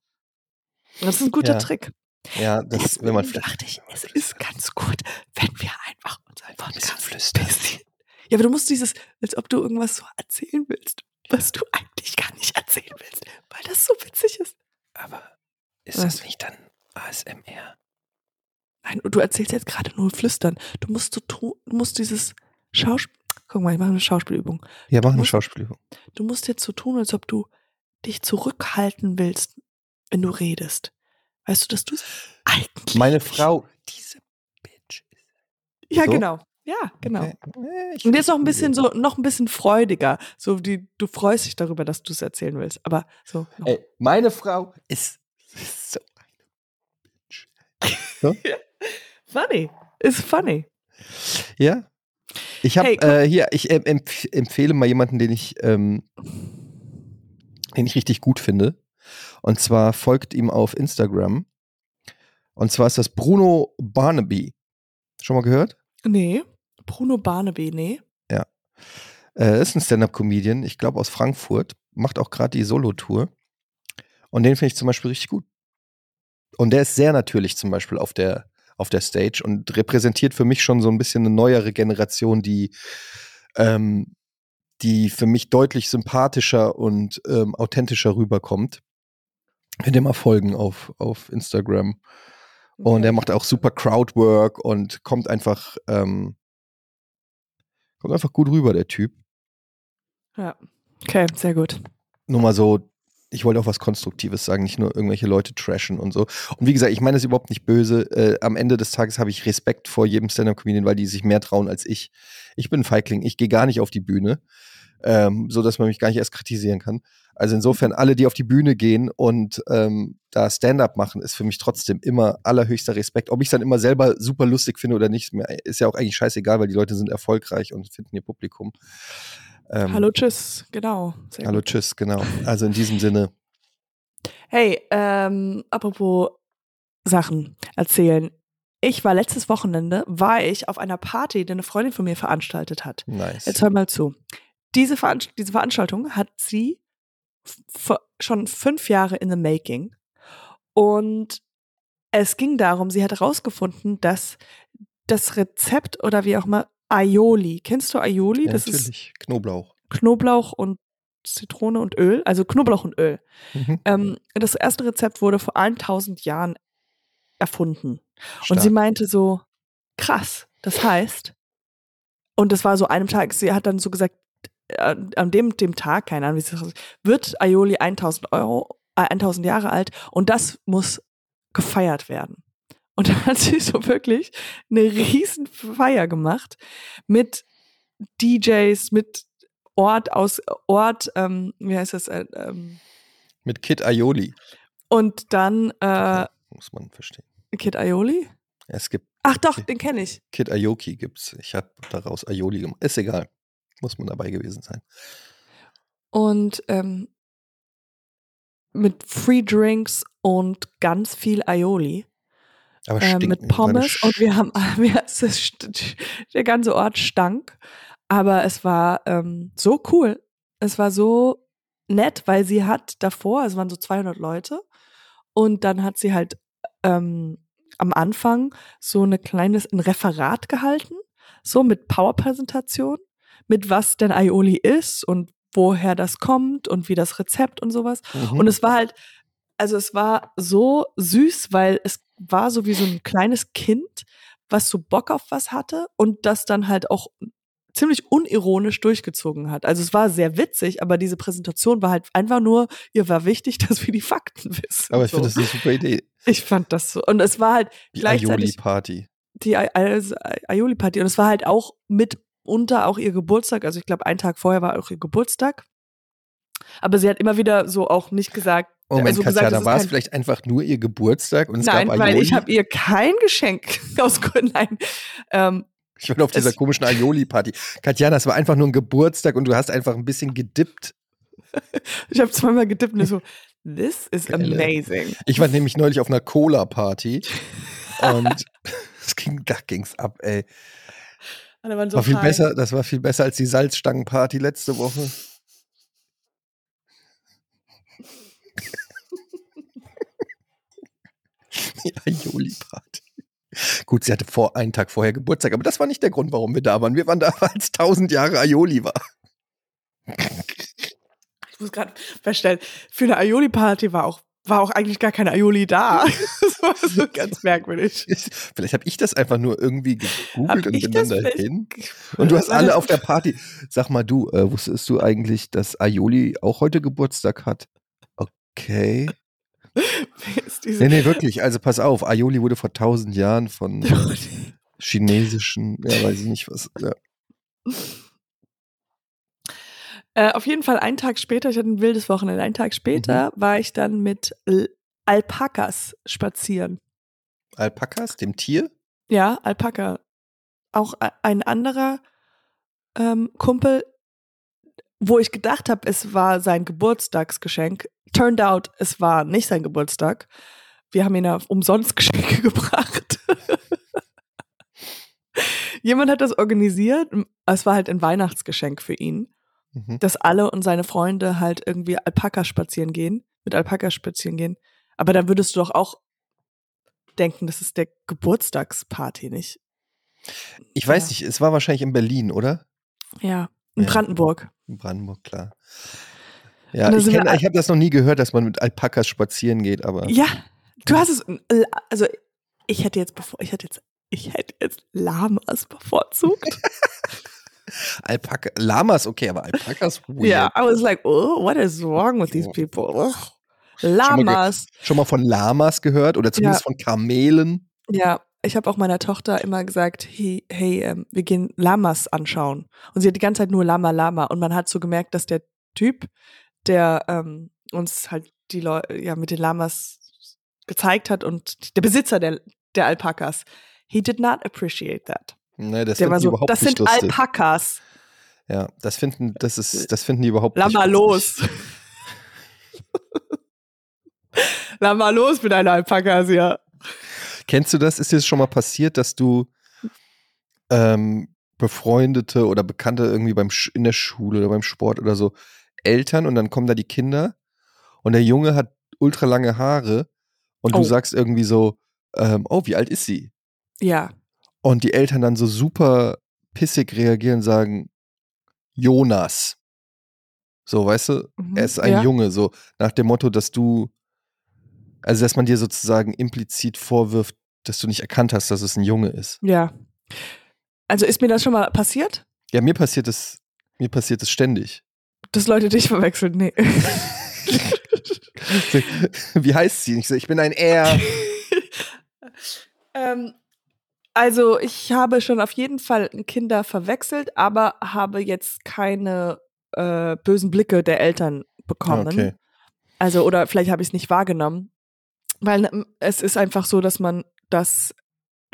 Und das ist ein guter Ja. Trick. Ja, das, Deswegen wenn man dachte ich, es ist ganz gut, wenn wir einfach unseren Podcast flüstern. bisschen. Ja, aber du musst dieses, als ob du irgendwas so erzählen willst, was du eigentlich gar nicht erzählen willst, weil das so witzig ist. Aber ist Was? das nicht dann ASMR? Nein, du erzählst jetzt gerade nur flüstern. Du musst so tun, du musst dieses Schauspiel. Guck mal, ich mache eine Schauspielübung. Ja, mach eine Schauspielübung. Du musst jetzt so tun, als ob du dich zurückhalten willst, wenn du redest. Weißt du, dass du es eigentlich. Meine Frau, diese Bitch. Ja, so? genau. Ja, genau. Okay. Und jetzt noch ein bisschen so, noch ein bisschen freudiger. So wie du freust dich darüber, dass du es erzählen willst. Aber so. Ey, meine Frau ist so eine Bitch. Funny. Ist funny. Ja. Ich habe Hey, äh, hier, ich ähm, empf empfehle mal jemanden, den ich, ähm, den ich richtig gut finde. Und zwar folgt ihm auf Instagram. Und zwar ist das Bruno Barnaby. Schon mal gehört? Nee. Bruno Barnaby, nee. Äh, ist ein Stand-Up-Comedian, ich glaube aus Frankfurt, macht auch gerade die Solo-Tour. Und den finde ich zum Beispiel richtig gut. Und der ist sehr natürlich zum Beispiel auf der, auf der Stage und repräsentiert für mich schon so ein bisschen eine neuere Generation, die, ähm, die für mich deutlich sympathischer und ähm, authentischer rüberkommt. Könnt ihr mal folgen auf, auf Instagram. Und er macht auch super Crowdwork und kommt einfach, ähm, kommt einfach gut rüber, der Typ. Ja. Okay, sehr gut. nur mal so, ich wollte auch was Konstruktives sagen, nicht nur irgendwelche Leute trashen und so. Und wie gesagt, ich meine das überhaupt nicht böse. Äh, am Ende des Tages habe ich Respekt vor jedem Stand-Up-Comedian, weil die sich mehr trauen als ich. Ich bin Feigling, ich gehe gar nicht auf die Bühne, ähm, so dass man mich gar nicht erst kritisieren kann. Also insofern, alle, die auf die Bühne gehen und ähm, da Stand-up machen, ist für mich trotzdem immer allerhöchster Respekt. Ob ich es dann immer selber super lustig finde oder nicht, ist ja auch eigentlich scheißegal, weil die Leute sind erfolgreich und finden ihr Publikum. Ähm, Hallo, tschüss. Genau. Sehr Hallo, gut. tschüss, genau. Also in diesem Sinne, Hey, ähm, apropos Sachen erzählen. Ich war letztes Wochenende, war ich auf einer Party, die eine Freundin von mir veranstaltet hat. nice. Jetzt hör mal zu. Diese, Veranst diese Veranstaltung hat sie schon fünf Jahre in the making. Und es ging darum, sie hat herausgefunden, dass das Rezept oder wie auch immer Aioli, kennst du Aioli? Ja, das ist natürlich. Knoblauch. Knoblauch und Zitrone und Öl, also Knoblauch und Öl. Mhm. Ähm, das erste Rezept wurde vor 1000 Jahren erfunden. Und Stark. sie meinte so, krass, das heißt, und das war so einem Tag, sie hat dann so gesagt, äh, an dem, dem Tag, keine Ahnung, wie sie das wird Aioli 1000 Euro, äh, 1000 Jahre alt und das muss gefeiert werden. Und dann hat sie so wirklich eine riesen Feier gemacht mit DJs, mit Ort aus Ort, ähm, wie heißt das, äh, ähm, Mit Kid Aioli. und dann äh, Muss man verstehen. Kid Aioli? Es gibt Ach doch, den kenne ich. Kid Aoki gibt's. Ich habe daraus Aioli gemacht. Ist egal. Muss man dabei gewesen sein. Und ähm, mit Free Drinks und ganz viel Aioli. Äh, mit Pommes. Und wir haben, wir, der ganze Ort stank. Aber es war ähm, so cool. Es war so nett, weil sie hat davor, es waren so 200 Leute. Und dann hat sie halt ähm, am Anfang so eine kleines ein Referat gehalten, so mit Powerpräsentation, mit was denn Aioli ist und woher das kommt und wie das Rezept und sowas. Mhm. Und es war halt, also es war so süß, weil es war so wie so ein kleines Kind, was so Bock auf was hatte und das dann halt auch ziemlich unironisch durchgezogen hat. Also es war sehr witzig, aber diese Präsentation war halt einfach nur, ihr war wichtig, dass wir die Fakten wissen. Aber ich so. finde, das ist eine super Idee. ich fand das so. Und es war halt Die gleichzeitig Aioli-Party. die Ai- also Aioli-Party. Und es war halt auch mitunter auch ihr Geburtstag. Also ich glaube, einen Tag vorher war auch ihr Geburtstag. Aber sie hat immer wieder so auch nicht gesagt. Moment, also gesagt, Katjana, das ist war es vielleicht einfach nur ihr Geburtstag und es Nein, gab weil ich habe ihr kein Geschenk aus Gründen. Nein. Ähm, Ich war auf dieser es- komischen Aioli-Party. Katjana, es war einfach nur ein Geburtstag und du hast einfach ein bisschen gedippt. ich habe zweimal getippt und so, this is Geile. amazing. Ich war nämlich neulich auf einer Cola-Party und es ging, da ging's ab, ey. Waren so war viel fein. besser, das war viel besser als die Salzstangenparty letzte Woche. Aioli-Party. Gut, sie hatte vor einen Tag vorher Geburtstag, aber das war nicht der Grund, warum wir da waren. Wir waren da, weil es tausend Jahre Aioli war. Ich muss gerade feststellen, für eine Aioli-Party war auch, war auch eigentlich gar keine Aioli da. Das war so ganz merkwürdig. Vielleicht habe ich das einfach nur irgendwie Hab gegoogelt und ich bin dann dahin. Und du hast alle auf der Party. Sag mal, du, äh, wusstest du eigentlich, dass Aioli auch heute Geburtstag hat? Okay. Nee, nee, wirklich. Also pass auf, Aioli wurde vor tausend Jahren von chinesischen, ja, weiß ich nicht was. Ja. Äh, auf jeden Fall einen Tag später, ich hatte ein wildes Wochenende, einen Tag später Mhm. war ich dann mit Alpakas spazieren. Alpakas, dem Tier? Ja, Alpaka. Auch a- ein anderer ähm, Kumpel, wo ich gedacht habe, es war sein Geburtstagsgeschenk. Turned out, es war nicht sein Geburtstag. Wir haben ihn auf umsonst Geschenke gebracht. Jemand hat das organisiert. Es war halt ein Weihnachtsgeschenk für ihn. Mhm. dass alle und seine Freunde halt irgendwie Alpaka spazieren gehen, mit Alpaka spazieren gehen. Aber dann würdest du doch auch denken, das ist der Geburtstagsparty, nicht? Ich weiß Ja. nicht, es war wahrscheinlich in Berlin, oder? Ja, in Ja. Brandenburg. In Brandenburg, klar. Ja, ich, ich habe das noch nie gehört, dass man mit Alpakas spazieren geht, aber Ja, du hast es, also ich hätte jetzt bevor, ich hätte jetzt, ich hätte jetzt Lamas bevorzugt. Alpaka, Lamas, okay, aber Alpakas, weird. Ja, I was like, oh, what is wrong with these people? Ugh. mal ge- Lamas. Schon mal von Lamas gehört oder zumindest von Kamelen? Ja, ich habe auch meiner Tochter immer gesagt, hey, hey ähm, wir gehen Lamas anschauen. Und sie hat die ganze Zeit nur Lama, Lama. Und man hat so gemerkt, dass der Typ, der ähm, uns halt die Leute, ja, mit den Lamas gezeigt hat und der Besitzer der, der Alpakas, he did not appreciate that. Ne, das der war so, überhaupt das nicht sind lustig. Alpakas. Ja, das finden, das ist, das finden die überhaupt Lama nicht los. Lama los mit deinen Alpakas, ja. Kennst du das? Ist dir das schon mal passiert, dass du ähm, befreundete oder Bekannte irgendwie beim Sch in der Schule oder beim Sport oder so Eltern und dann kommen da die Kinder und der Junge hat ultra lange Haare und Oh. du sagst irgendwie so, ähm, oh, wie alt ist sie? Ja. Und die Eltern dann so super pissig reagieren und sagen, Jonas. So, weißt du, Mhm. er ist ein ja. Junge, so nach dem Motto, dass du, also dass man dir sozusagen implizit vorwirft, dass du nicht erkannt hast, dass es ein Junge ist. Ja. Also ist mir das schon mal passiert? Ja, mir passiert es, mir passiert es ständig. Dass Leute dich verwechseln? Nee. Wie heißt sie? Ich so, ich bin ein R. ähm, also ich habe schon auf jeden Fall Kinder verwechselt, aber habe jetzt keine äh, bösen Blicke der Eltern bekommen. Okay. Also oder vielleicht habe ich es nicht wahrgenommen, weil ähm, es ist einfach so, dass man das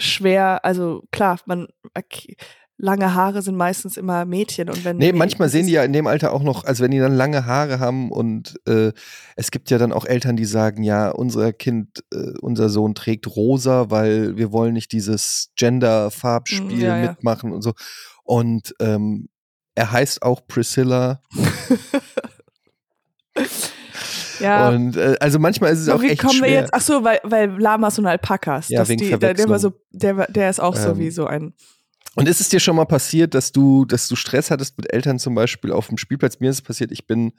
schwer, also klar, man okay, lange Haare sind meistens immer Mädchen und wenn Nee, manchmal sehen die ja in dem Alter auch noch, also wenn die dann lange Haare haben und äh, es gibt ja dann auch Eltern, die sagen, ja, unser Kind, äh, unser Sohn trägt rosa, weil wir wollen nicht dieses Gender-Farbspiel Mm, ja, ja. mitmachen und so. Und ähm, er heißt auch Priscilla. ja. Und äh, also manchmal ist es Aber auch wie echt kommen wir schwer. jetzt? Ach so, weil, weil Lamas und Alpakas. Ja, dass wegen die, der, der, war so, der, der ist auch so Ähm, wie so ein. Und ist es dir schon mal passiert, dass du, dass du Stress hattest mit Eltern zum Beispiel auf dem Spielplatz? Mir ist es passiert, ich bin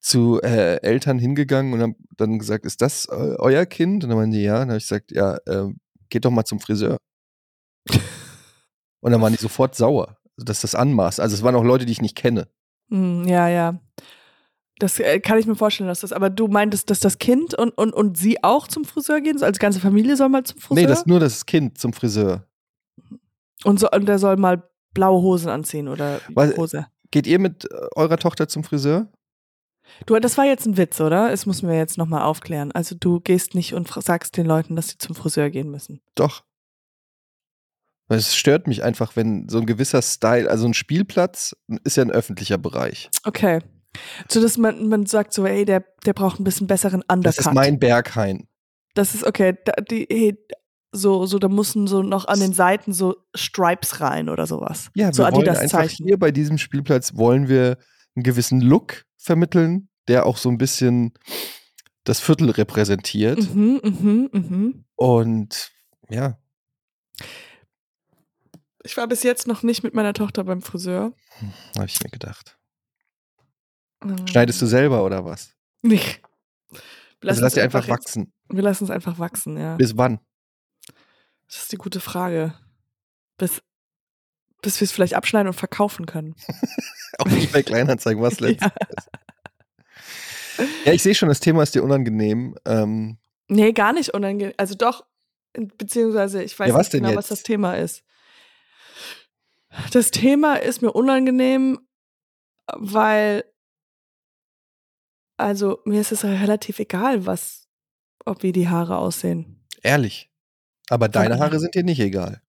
zu äh, Eltern hingegangen und habe dann gesagt, ist das euer Kind? Und dann meinen die, ja. Und dann habe ich gesagt, ja, äh, geht doch mal zum Friseur. und dann waren die sofort sauer. Also das Anmaß. Also es waren auch Leute, die ich nicht kenne. Hm, ja, ja. Das äh, kann ich mir vorstellen, dass das. Aber du meintest, dass das Kind und, und, und sie auch zum Friseur gehen? Also ganze Familie soll mal zum Friseur? Nee, das nur das Kind zum Friseur. und, so, und der soll mal blaue Hosen anziehen oder Was- Hose. Geht ihr mit äh, eurer Tochter zum Friseur? Du, das war jetzt ein Witz, oder? Das müssen wir jetzt nochmal aufklären. Also du gehst nicht und sagst den Leuten, dass sie zum Friseur gehen müssen. Doch. Weil es stört mich einfach, wenn so ein gewisser Style, also ein Spielplatz ist ja ein öffentlicher Bereich. Okay. So dass man, man sagt so, ey, der, der braucht ein bisschen besseren Undercut. Das ist mein Berghain. Das ist okay. Da, die, hey, so, so, da mussten so noch an den Seiten so Stripes rein oder sowas. Ja, so wir wollen einfach hier bei diesem Spielplatz wollen wir einen gewissen Look vermitteln, der auch so ein bisschen das Viertel repräsentiert. Mhm, mhm, mhm. Und ja, Ich war bis jetzt noch nicht mit meiner Tochter beim Friseur. habe ich mir gedacht. Ähm, Schneidest du selber oder was? Nee. Wir Also lassen lass es dir einfach jetzt- wachsen. Wir lassen es einfach wachsen, ja. Bis wann? Das ist die gute Frage. Bis, bis wir es vielleicht abschneiden und verkaufen können. Auch nicht bei Kleinanzeigen, was letztes. Ja. Ja, ich sehe schon, das Thema ist dir unangenehm. Ähm, Nee, gar nicht unangenehm. Also doch, beziehungsweise ich weiß Ja, was nicht genau, was jetzt? das Thema ist. Das Thema ist mir unangenehm, weil, also mir ist es relativ egal, was, ob wie die Haare aussehen. ehrlich. Aber deine. Haare sind dir nicht egal.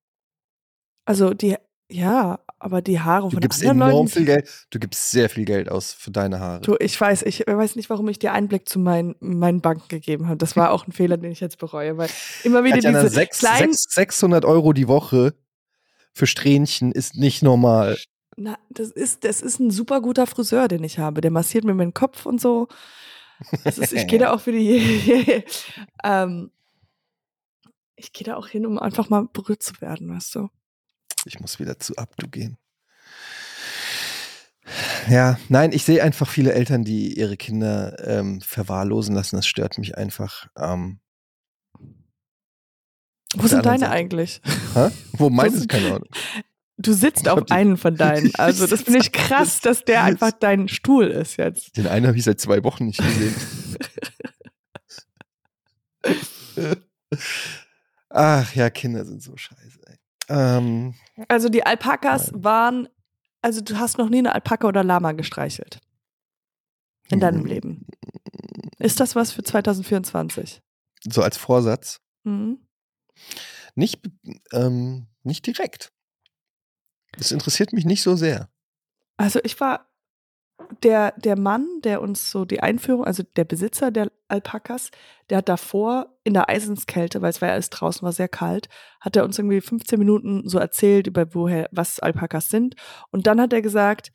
Also die, ja, aber die Haare Du von gibst anderen enorm Leuten. viel Geld. Du gibst sehr viel Geld aus für deine Haare. Du, ich weiß, ich weiß nicht, warum ich dir Einblick zu meinen, meinen Banken gegeben habe. Das war auch ein Fehler, den ich jetzt bereue, weil immer wieder Katjana, diese sechs, kleinen sechs, 600 Euro die Woche für Strähnchen ist nicht normal. Na, das ist, das ist ein super guter Friseur, den ich habe. Der massiert mir meinen Kopf und so. Das ist, ich gehe da auch für die. ähm, ich gehe da auch hin, um einfach mal berührt zu werden, weißt du? Ich muss wieder zu Abdu gehen. Ja, nein, ich sehe einfach viele Eltern, die ihre Kinder ähm, verwahrlosen lassen. Das stört mich einfach. Ähm, Wo sind deine Seite. eigentlich? hä? Wo meinst du? Keine Ahnung. Du sitzt auf einen von deinen. Also, das finde ich krass, dass der einfach dein Stuhl ist jetzt. Den einen habe ich seit zwei Wochen nicht gesehen. Ach ja, Kinder sind so scheiße. Ähm, Also, die Alpakas Nein. waren. Also, du hast noch nie eine Alpaka oder Lama gestreichelt. In deinem Mhm. Leben. Ist das was für 2024? so als Vorsatz. Mhm. Nicht, ähm, nicht direkt. Das interessiert mich nicht so sehr. Also ich war der, der Mann, der uns so die Einführung, also der Besitzer der Alpakas, der hat davor in der Eisenskälte, weil es war ja alles draußen, war sehr kalt, hat er uns irgendwie 15 Minuten so erzählt über woher, was Alpakas sind. Und dann hat er gesagt,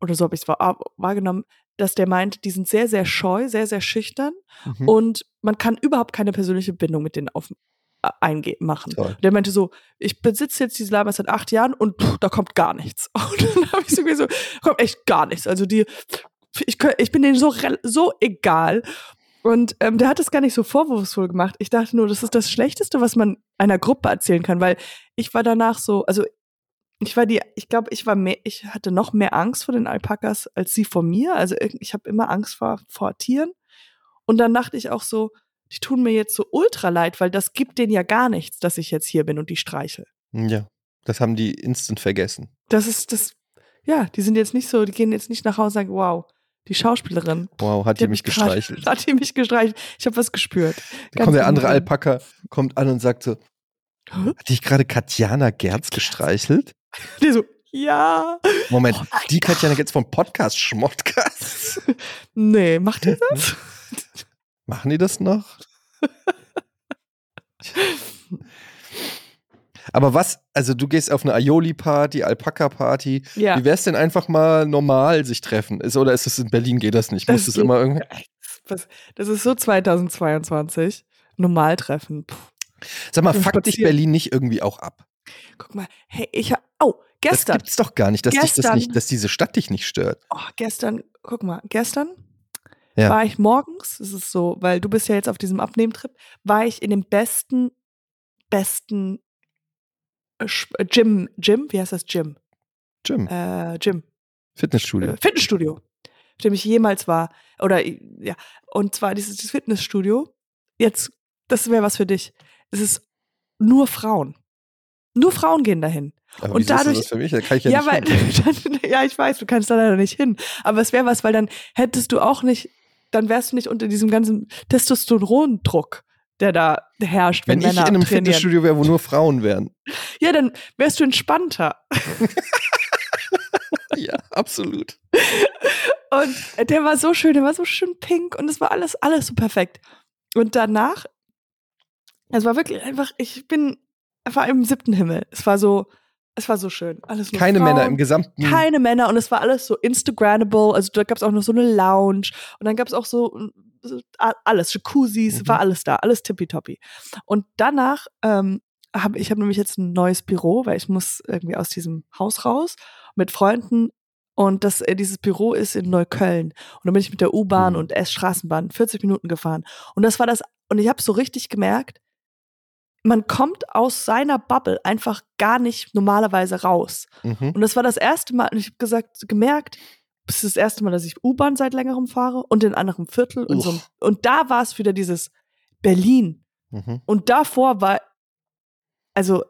oder so habe ich es wahrgenommen, dass der meint, die sind sehr, sehr scheu, sehr, sehr schüchtern Mhm. und man kann überhaupt keine persönliche Bindung mit denen auf, eingehen, machen. Toll. Der meinte so, ich besitze jetzt diese Lama seit acht Jahren und pff, da kommt gar nichts. Und dann habe ich so gesagt, kommt echt gar nichts. Also die, ich, ich bin denen so, so egal. Und ähm, der hat es gar nicht so vorwurfsvoll gemacht. Ich dachte nur, das ist das Schlechteste, was man einer Gruppe erzählen kann, weil ich war danach so, also ich war die, ich glaube, ich war mehr, ich hatte noch mehr Angst vor den Alpakas als sie vor mir. Also ich habe immer Angst vor, vor Tieren. Und dann dachte ich auch so, die tun mir jetzt so ultra leid, weil das gibt denen ja gar nichts, dass ich jetzt hier bin und die streiche. Ja, das haben die instant vergessen. Das ist das, ja, die sind jetzt nicht so, die gehen jetzt nicht nach Hause und sagen, wow, die Schauspielerin. Wow, hat die mich hat grad- gestreichelt. Hat die mich gestreichelt. Ich habe was gespürt. Da kommt der andere. Alpaka, kommt an und sagt so, Hä? hat dich gerade Katjana Gerz gestreichelt? Die so, ja. Moment, Oh die Katjana Gerz vom Podcast Schmottcast. Nee, macht ihr das? Machen die das noch? Aber was, also du gehst auf eine Aioli-Party, Alpaka-Party. ja. Wie wär's denn einfach mal normal sich treffen? Ist, oder ist es in Berlin geht das nicht? Das Muss es immer irgendwie. Das, ist so 2022. Normaltreffen. Puh. Sag mal, fuck dich. Berlin nicht irgendwie auch ab. Guck mal, hey, ich hab, oh, gestern, Das gibt's doch gar nicht, dass, dich das Gestern. nicht, dass diese Stadt dich nicht stört. oh, gestern, guck mal, gestern Ja. war ich morgens, es ist so, weil du bist ja jetzt auf diesem Abnehmtrip, war ich in dem besten, besten äh, äh, Gym, Gym, wie heißt das Gym? Gym, Äh, Gym, Fitnessstudio. äh, Fitnessstudio, auf dem ich jemals war. Oder, ja, und zwar dieses, dieses Fitnessstudio, jetzt, das wäre was für dich. Es ist nur Frauen. Nur Frauen gehen dahin. Aber und wieso ist dadurch- das für mich? Da kann ich ja, Ja, nicht weil, hin. ja, ich weiß, du kannst da leider nicht hin. Aber es wäre was, weil dann hättest du auch nicht, dann wärst du nicht unter diesem ganzen Testosterondruck, der da herrscht, wenn, Wenn ich in Männer einem trainieren. Fitnessstudio wäre, wo nur Frauen wären. Ja, dann wärst du entspannter. Ja, absolut. Und der war so schön, der war so schön pink und es war alles, alles so perfekt. Und danach Es war wirklich einfach, ich bin einfach im siebten Himmel. Es war so, es war so schön. Alles nur Keine Frauen, Männer im gesamten. Keine Männer und es war alles so Instagrammable. Also da gab es auch noch so eine Lounge und dann gab es auch so, alles, Jacuzzis, Mhm. war alles da, alles tippitoppi. Und danach ähm, habe ich habe nämlich jetzt ein neues Büro, weil ich muss irgendwie aus diesem Haus raus mit Freunden und das äh, dieses Büro ist in Neukölln und dann bin ich mit der U-Bahn Mhm. und S-Straßenbahn 40 Minuten gefahren und das war das und ich habe so richtig gemerkt, man kommt aus seiner Bubble einfach gar nicht normalerweise raus. Mhm. Und das war das erste Mal, und ich habe gesagt, gemerkt, das ist das erste Mal, dass ich U-Bahn seit längerem fahre und in anderem Viertel. Und, so. Uch. und da war es wieder dieses Berlin. Mhm. Und davor war, also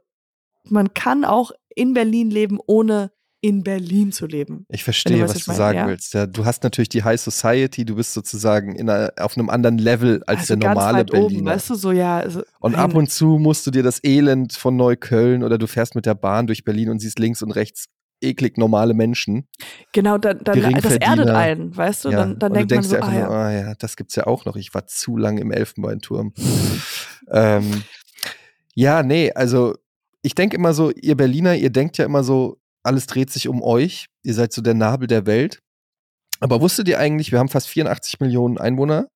man kann auch in Berlin leben, ohne in Berlin zu leben. Ich verstehe, weißt, was was du sagen ja. willst. Ja, du hast natürlich die High Society, du bist sozusagen in einer, auf einem anderen Level als also der normale weit oben, Berliner. weißt du, so ja. Also, und ab und zu musst du dir das Elend von Neukölln oder du fährst mit der Bahn durch Berlin und siehst links und rechts eklig normale Menschen. Genau, dann, dann das Geringverdiener. erdet einen, weißt du? ja. Dann, dann und du denkt man so, ah, ja. nur, ah ja, das gibt's ja auch noch. Ich war zu lange im Elfenbeinturm. ähm, ja, nee, also ich denke immer so, ihr Berliner, ihr denkt ja immer so, alles dreht sich um euch. Ihr seid so der Nabel der Welt. Aber wusstet ihr eigentlich, wir haben fast 84 Millionen Einwohner.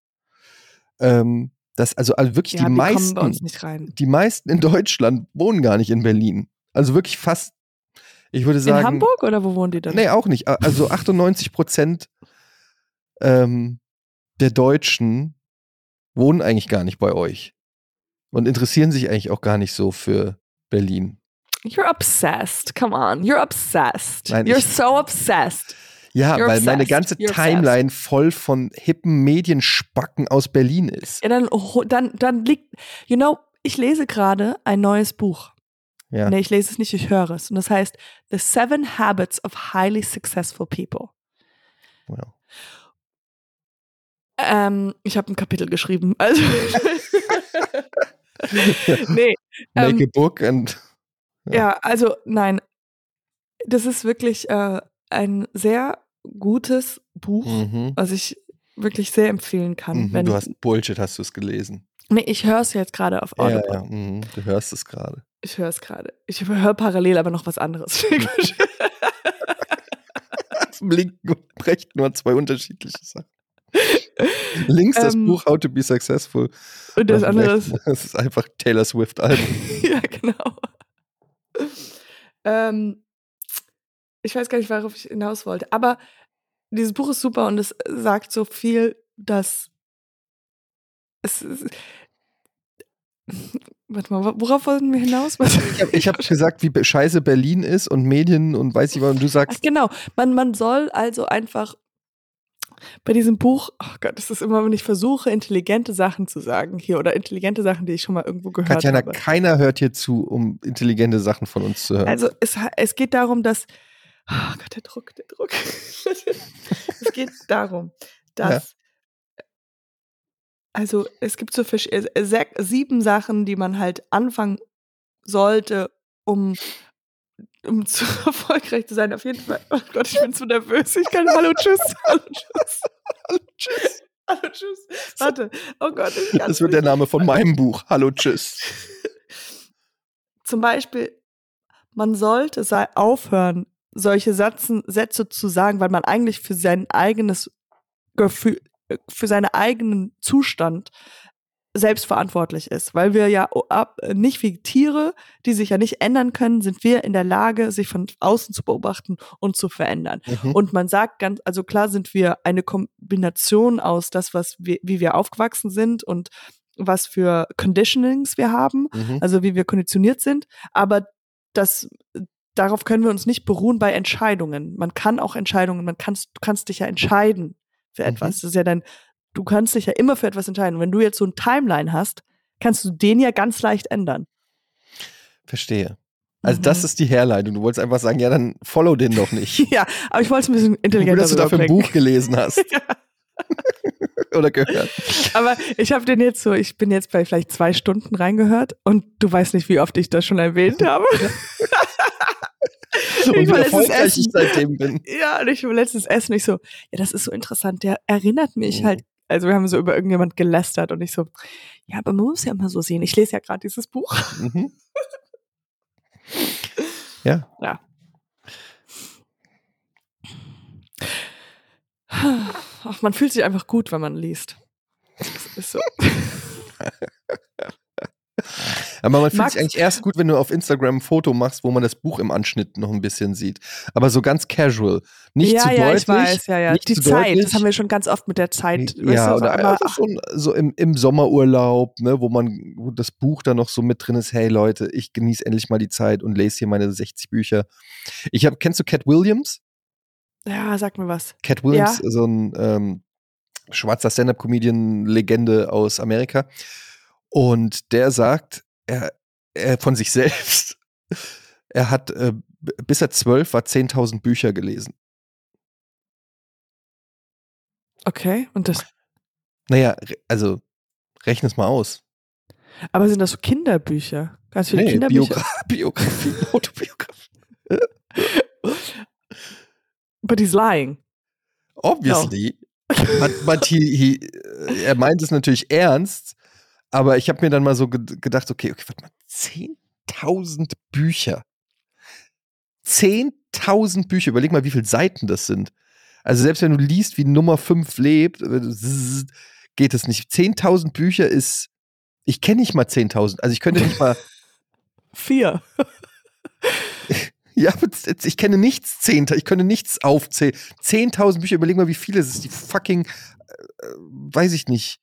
Ähm, dass also, also wirklich ja, die meisten, die meisten in Deutschland wohnen gar nicht in Berlin. Also wirklich fast, ich würde sagen. in Hamburg oder wo wohnen die dann? Nee, auch nicht. Also 98 Prozent ähm, der Deutschen wohnen eigentlich gar nicht bei euch und interessieren sich eigentlich auch gar nicht so für Berlin. You're obsessed. Come on, you're obsessed. Nein, you're so obsessed. Ja, You're weil meine obsessed. ganze You're Timeline voll von hippen Medienspacken aus Berlin ist. Ja, dann, dann, dann liegt, you know, ich lese gerade ein neues Buch. Ja. Nee, ich lese es nicht, ich höre es. Und das heißt The Seven Habits of Highly Successful People. Wow. Ähm, ich habe ein Kapitel geschrieben. Also nee, Make ähm, a book and ja, also nein, das ist wirklich äh, ein sehr gutes Buch, mhm. was ich wirklich sehr empfehlen kann. Mhm, wenn, du hast Bullshit, hast du es gelesen. nee, ich höre es jetzt gerade auf Ja, Audible. ja, mhm, du hörst es gerade. Ich höre es gerade. Ich höre parallel aber noch was anderes. Zum linken und rechten nur zwei unterschiedliche Sachen. Links das Ähm, Buch How to be Successful. Und das andere ist, Das ist einfach Taylor Swift Album. ja, genau. Ähm, ich weiß gar nicht, worauf ich hinaus wollte. Aber dieses Buch ist super und es sagt so viel, dass es. es Warte mal, worauf wollten wir hinaus? Ich habe hab gesagt, wie scheiße Berlin ist und Medien und weiß ich was. Und du Ach, sagst, genau. Man, man soll also einfach bei diesem Buch, oh Gott, das ist immer, wenn ich versuche, intelligente Sachen zu sagen hier oder intelligente Sachen, die ich schon mal irgendwo gehört Katjana, habe. keiner hört hier zu, um intelligente Sachen von uns zu hören. Also es, es geht darum, dass. Oh Gott, der Druck, der Druck. es geht darum, dass. Also es gibt so äh, sieben Sachen, die man halt anfangen sollte, um, um zu erfolgreich zu sein. Auf jeden Fall. Oh Gott, ich bin zu nervös. Ich kann. Hallo, tschüss. Hallo, tschüss. Hallo, tschüss. Hallo, tschüss. Warte. Oh Gott, das wird der Name von meinem Buch. Hallo, tschüss. zum Beispiel, man sollte aufhören, solche Sätzen, Sätze zu sagen, weil man eigentlich für sein eigenes Gefühl, äh, für seinen eigenen Zustand selbst verantwortlich ist. Weil wir ja nicht wie Tiere, die sich ja nicht ändern können, sind wir in der Lage, sich von außen zu beobachten und zu verändern. Mhm. Und man sagt ganz, also klar sind wir eine Kombination aus das, was wir, wie wir aufgewachsen sind und was für Conditionings wir haben Mhm. also wie wir konditioniert sind, aber das darauf können wir uns nicht beruhen bei Entscheidungen. Man kann auch Entscheidungen, man kannst du kannst dich ja entscheiden für Mhm. etwas. Das ist ja dann du kannst dich ja immer für etwas entscheiden. Und wenn du jetzt so ein Timeline hast, kannst du den ja ganz leicht ändern. Verstehe. Also, das Mhm. ist die Herleitung. Du wolltest einfach sagen, ja, dann follow den doch nicht. Ja, aber ich wollte es ein bisschen Gut, intelligenter dass du dafür ein. Buch gelesen hast. Oder gehört. Aber ich habe den jetzt so, ich bin jetzt bei vielleicht zwei Stunden reingehört und du weißt nicht, wie oft ich das schon erwähnt habe. Und wie erfolgreich ich seitdem bin. Ja, und ich war letztens essen. Ich so, ja, das ist so interessant. Der erinnert mich Mhm. halt Also wir haben so über irgendjemand gelästert und ich so, ja, aber man muss ja immer so sehen. Ich lese ja gerade dieses Buch. Mhm. Ja. Ja. Ach, man fühlt sich einfach gut, wenn man liest. Das ist so. Aber man fühlt Max- sich eigentlich erst gut, wenn du auf Instagram ein Foto machst, wo man das Buch im Anschnitt noch ein bisschen sieht. Aber so ganz casual. Nicht ja, zu ja, deutlich. ich weiß, ja, ja. nicht Die zu Zeit, deutlich. das haben wir schon ganz oft mit der Zeit. weißt Ja, du, auf oder einmal, einfach so, im, im Sommerurlaub, ne, wo man, wo das Buch dann noch so mit drin ist, hey Leute, ich genieße endlich mal die Zeit und lese hier meine 60 Bücher. Ich habe, kennst du Cat Williams? ja, sag mir was. Cat Williams, so ein ähm, schwarzer Stand-Up-Comedian-Legende aus Amerika. Und der sagt, er, er von sich selbst, er hat, äh, bis er zwölf war, 10.000 Bücher gelesen. Okay, und das, Naja, also rechne es mal aus. aber sind das so Kinderbücher? Ganz viele Nee, Kinderbücher. Biogra Biografie, Autobiografie. But he's lying. Obviously. But, but he, he, er meint es natürlich ernst, aber ich habe mir dann mal so ged- gedacht, okay, okay, warte mal, 10.000 Bücher. 10.000 Bücher, überleg mal, wie viele Seiten das sind. Also selbst wenn du liest, wie Nummer 5 lebt, äh, geht es nicht. 10.000 Bücher ist, ich kenne nicht mal 10.000, also ich könnte nicht mal, Vier. ja, ich kenne nichts 10.000, ich könnte nichts aufzählen. 10.000 Bücher, überleg mal, wie viele es ist. Die fucking, äh, weiß ich nicht,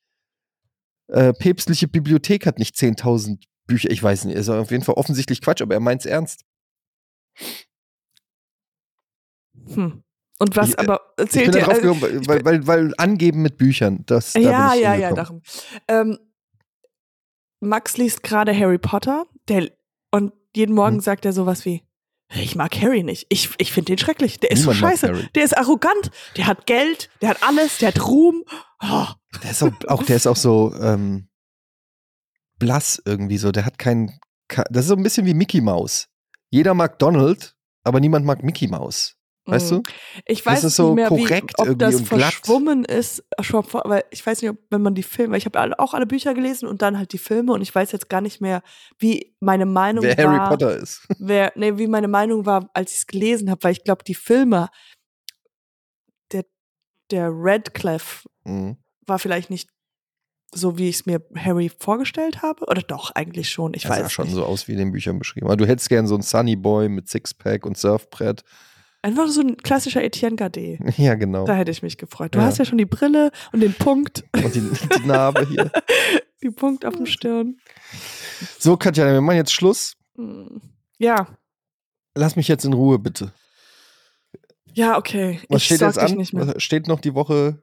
äh, päpstliche Bibliothek hat nicht 10.000 Bücher. Ich weiß nicht, ist auf jeden Fall offensichtlich Quatsch, aber er meint es ernst. Hm. Und was Ich, äh, aber Ich bin da drauf also- weil, weil, weil angeben mit Büchern, das da ja, ich ja, ja, darum. Ähm, Max liest gerade Harry Potter der, und jeden Morgen Hm. sagt er sowas wie, ich mag Harry nicht. Ich, ich finde den schrecklich. Der ist Niemand so scheiße. Der ist arrogant. Der hat Geld. Der hat alles. Der hat Ruhm. Oh, Der ist auch, auch, der ist auch so ähm, blass irgendwie so. Der hat keinen. Das ist so ein bisschen wie Mickey Mouse. Jeder mag Donald, aber niemand mag Mickey Mouse. Weißt mm. du? Ich weiß so nicht mehr, korrekt wie, ob das verschwommen ist, schon vor, weil ich weiß nicht, ob, wenn man die Filme, ich habe alle, auch alle Bücher gelesen und dann halt die Filme und ich weiß jetzt gar nicht mehr, wie meine Meinung Wer war. Harry Potter ist. wer, nee, wie meine Meinung war, als ich es gelesen habe, weil ich glaube, die Filme, der, der Radcliffe Mhm. War vielleicht nicht so, wie ich es mir Harry vorgestellt habe. Oder doch, eigentlich schon. Ich Der weiß sah schon nicht. so aus wie in den Büchern beschrieben. Aber du hättest gern so einen Sunny Boy mit Sixpack und Surfbrett. Einfach so ein klassischer Etienne Gardet. Ja, genau. Da hätte ich mich gefreut. Du Ja. hast ja schon die Brille und den Punkt, Und die, die Narbe hier. die Punkt auf dem Stirn. So, Katja, wir machen jetzt Schluss. Hm. Ja, Lass mich jetzt in Ruhe, bitte. ja, okay. Was ich steht jetzt an? Nicht mehr. Was steht noch die Woche?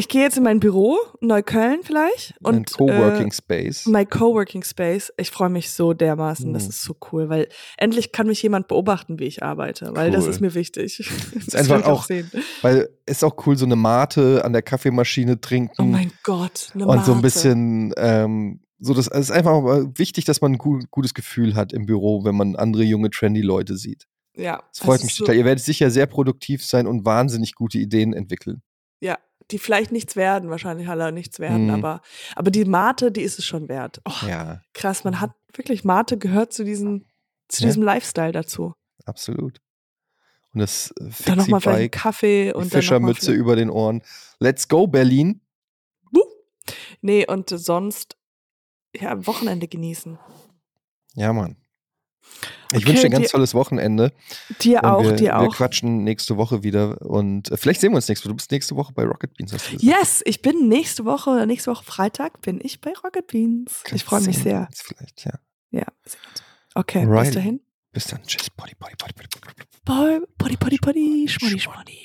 Ich gehe jetzt in mein Büro, Neukölln vielleicht. Und Coworking äh, Space. My Coworking Space. Ich freue mich so dermaßen. Das Mhm. ist so cool, weil endlich kann mich jemand beobachten, wie ich arbeite, weil das Cool. ist mir wichtig. Das einfach will ich auch- sehen. Weil ist auch cool, so eine Mate an der Kaffeemaschine trinken. Oh mein Gott, eine und so ein Mate. bisschen, ähm, so das es ist einfach auch wichtig, dass man ein gu gutes Gefühl hat im Büro, wenn man andere junge, trendy Leute sieht. Ja, Das freut ist mich so, total. Ihr werdet sicher sehr produktiv sein und wahnsinnig gute Ideen entwickeln. Ja, die vielleicht nichts werden, wahrscheinlich alle nichts werden, Mhm. aber, aber die Mate, die ist es schon wert. Oh, Ja, krass, man hat wirklich, Mate gehört zu diesem, zu Ja. diesem Lifestyle dazu. absolut. Und das äh, Dann nochmal vielleicht einen Kaffee und Fischermütze über den Ohren. Let's go, Berlin. Wuh. Nee, und sonst, ja, am Wochenende genießen. Ja, Mann. Ich Okay, wünsche dir ein ganz dir- tolles Wochenende. Dir auch, wir, dir Wir auch. quatschen nächste Woche wieder und äh, vielleicht sehen wir uns nächste Woche. Du bist nächste Woche bei Rocket Beans, hast du gesagt. Yes, ich bin nächste Woche, nächste Woche Freitag bin ich bei Rocket Beans. Ich freue mich wir sehr. Vielleicht, ja. Ja, wir. Okay, Alrighty. bis dahin. Bis dann. Tschüss. Potty, potty, potty, potty, potty. Bye. Potty, potty, potty. Schmoddy, schmoddy.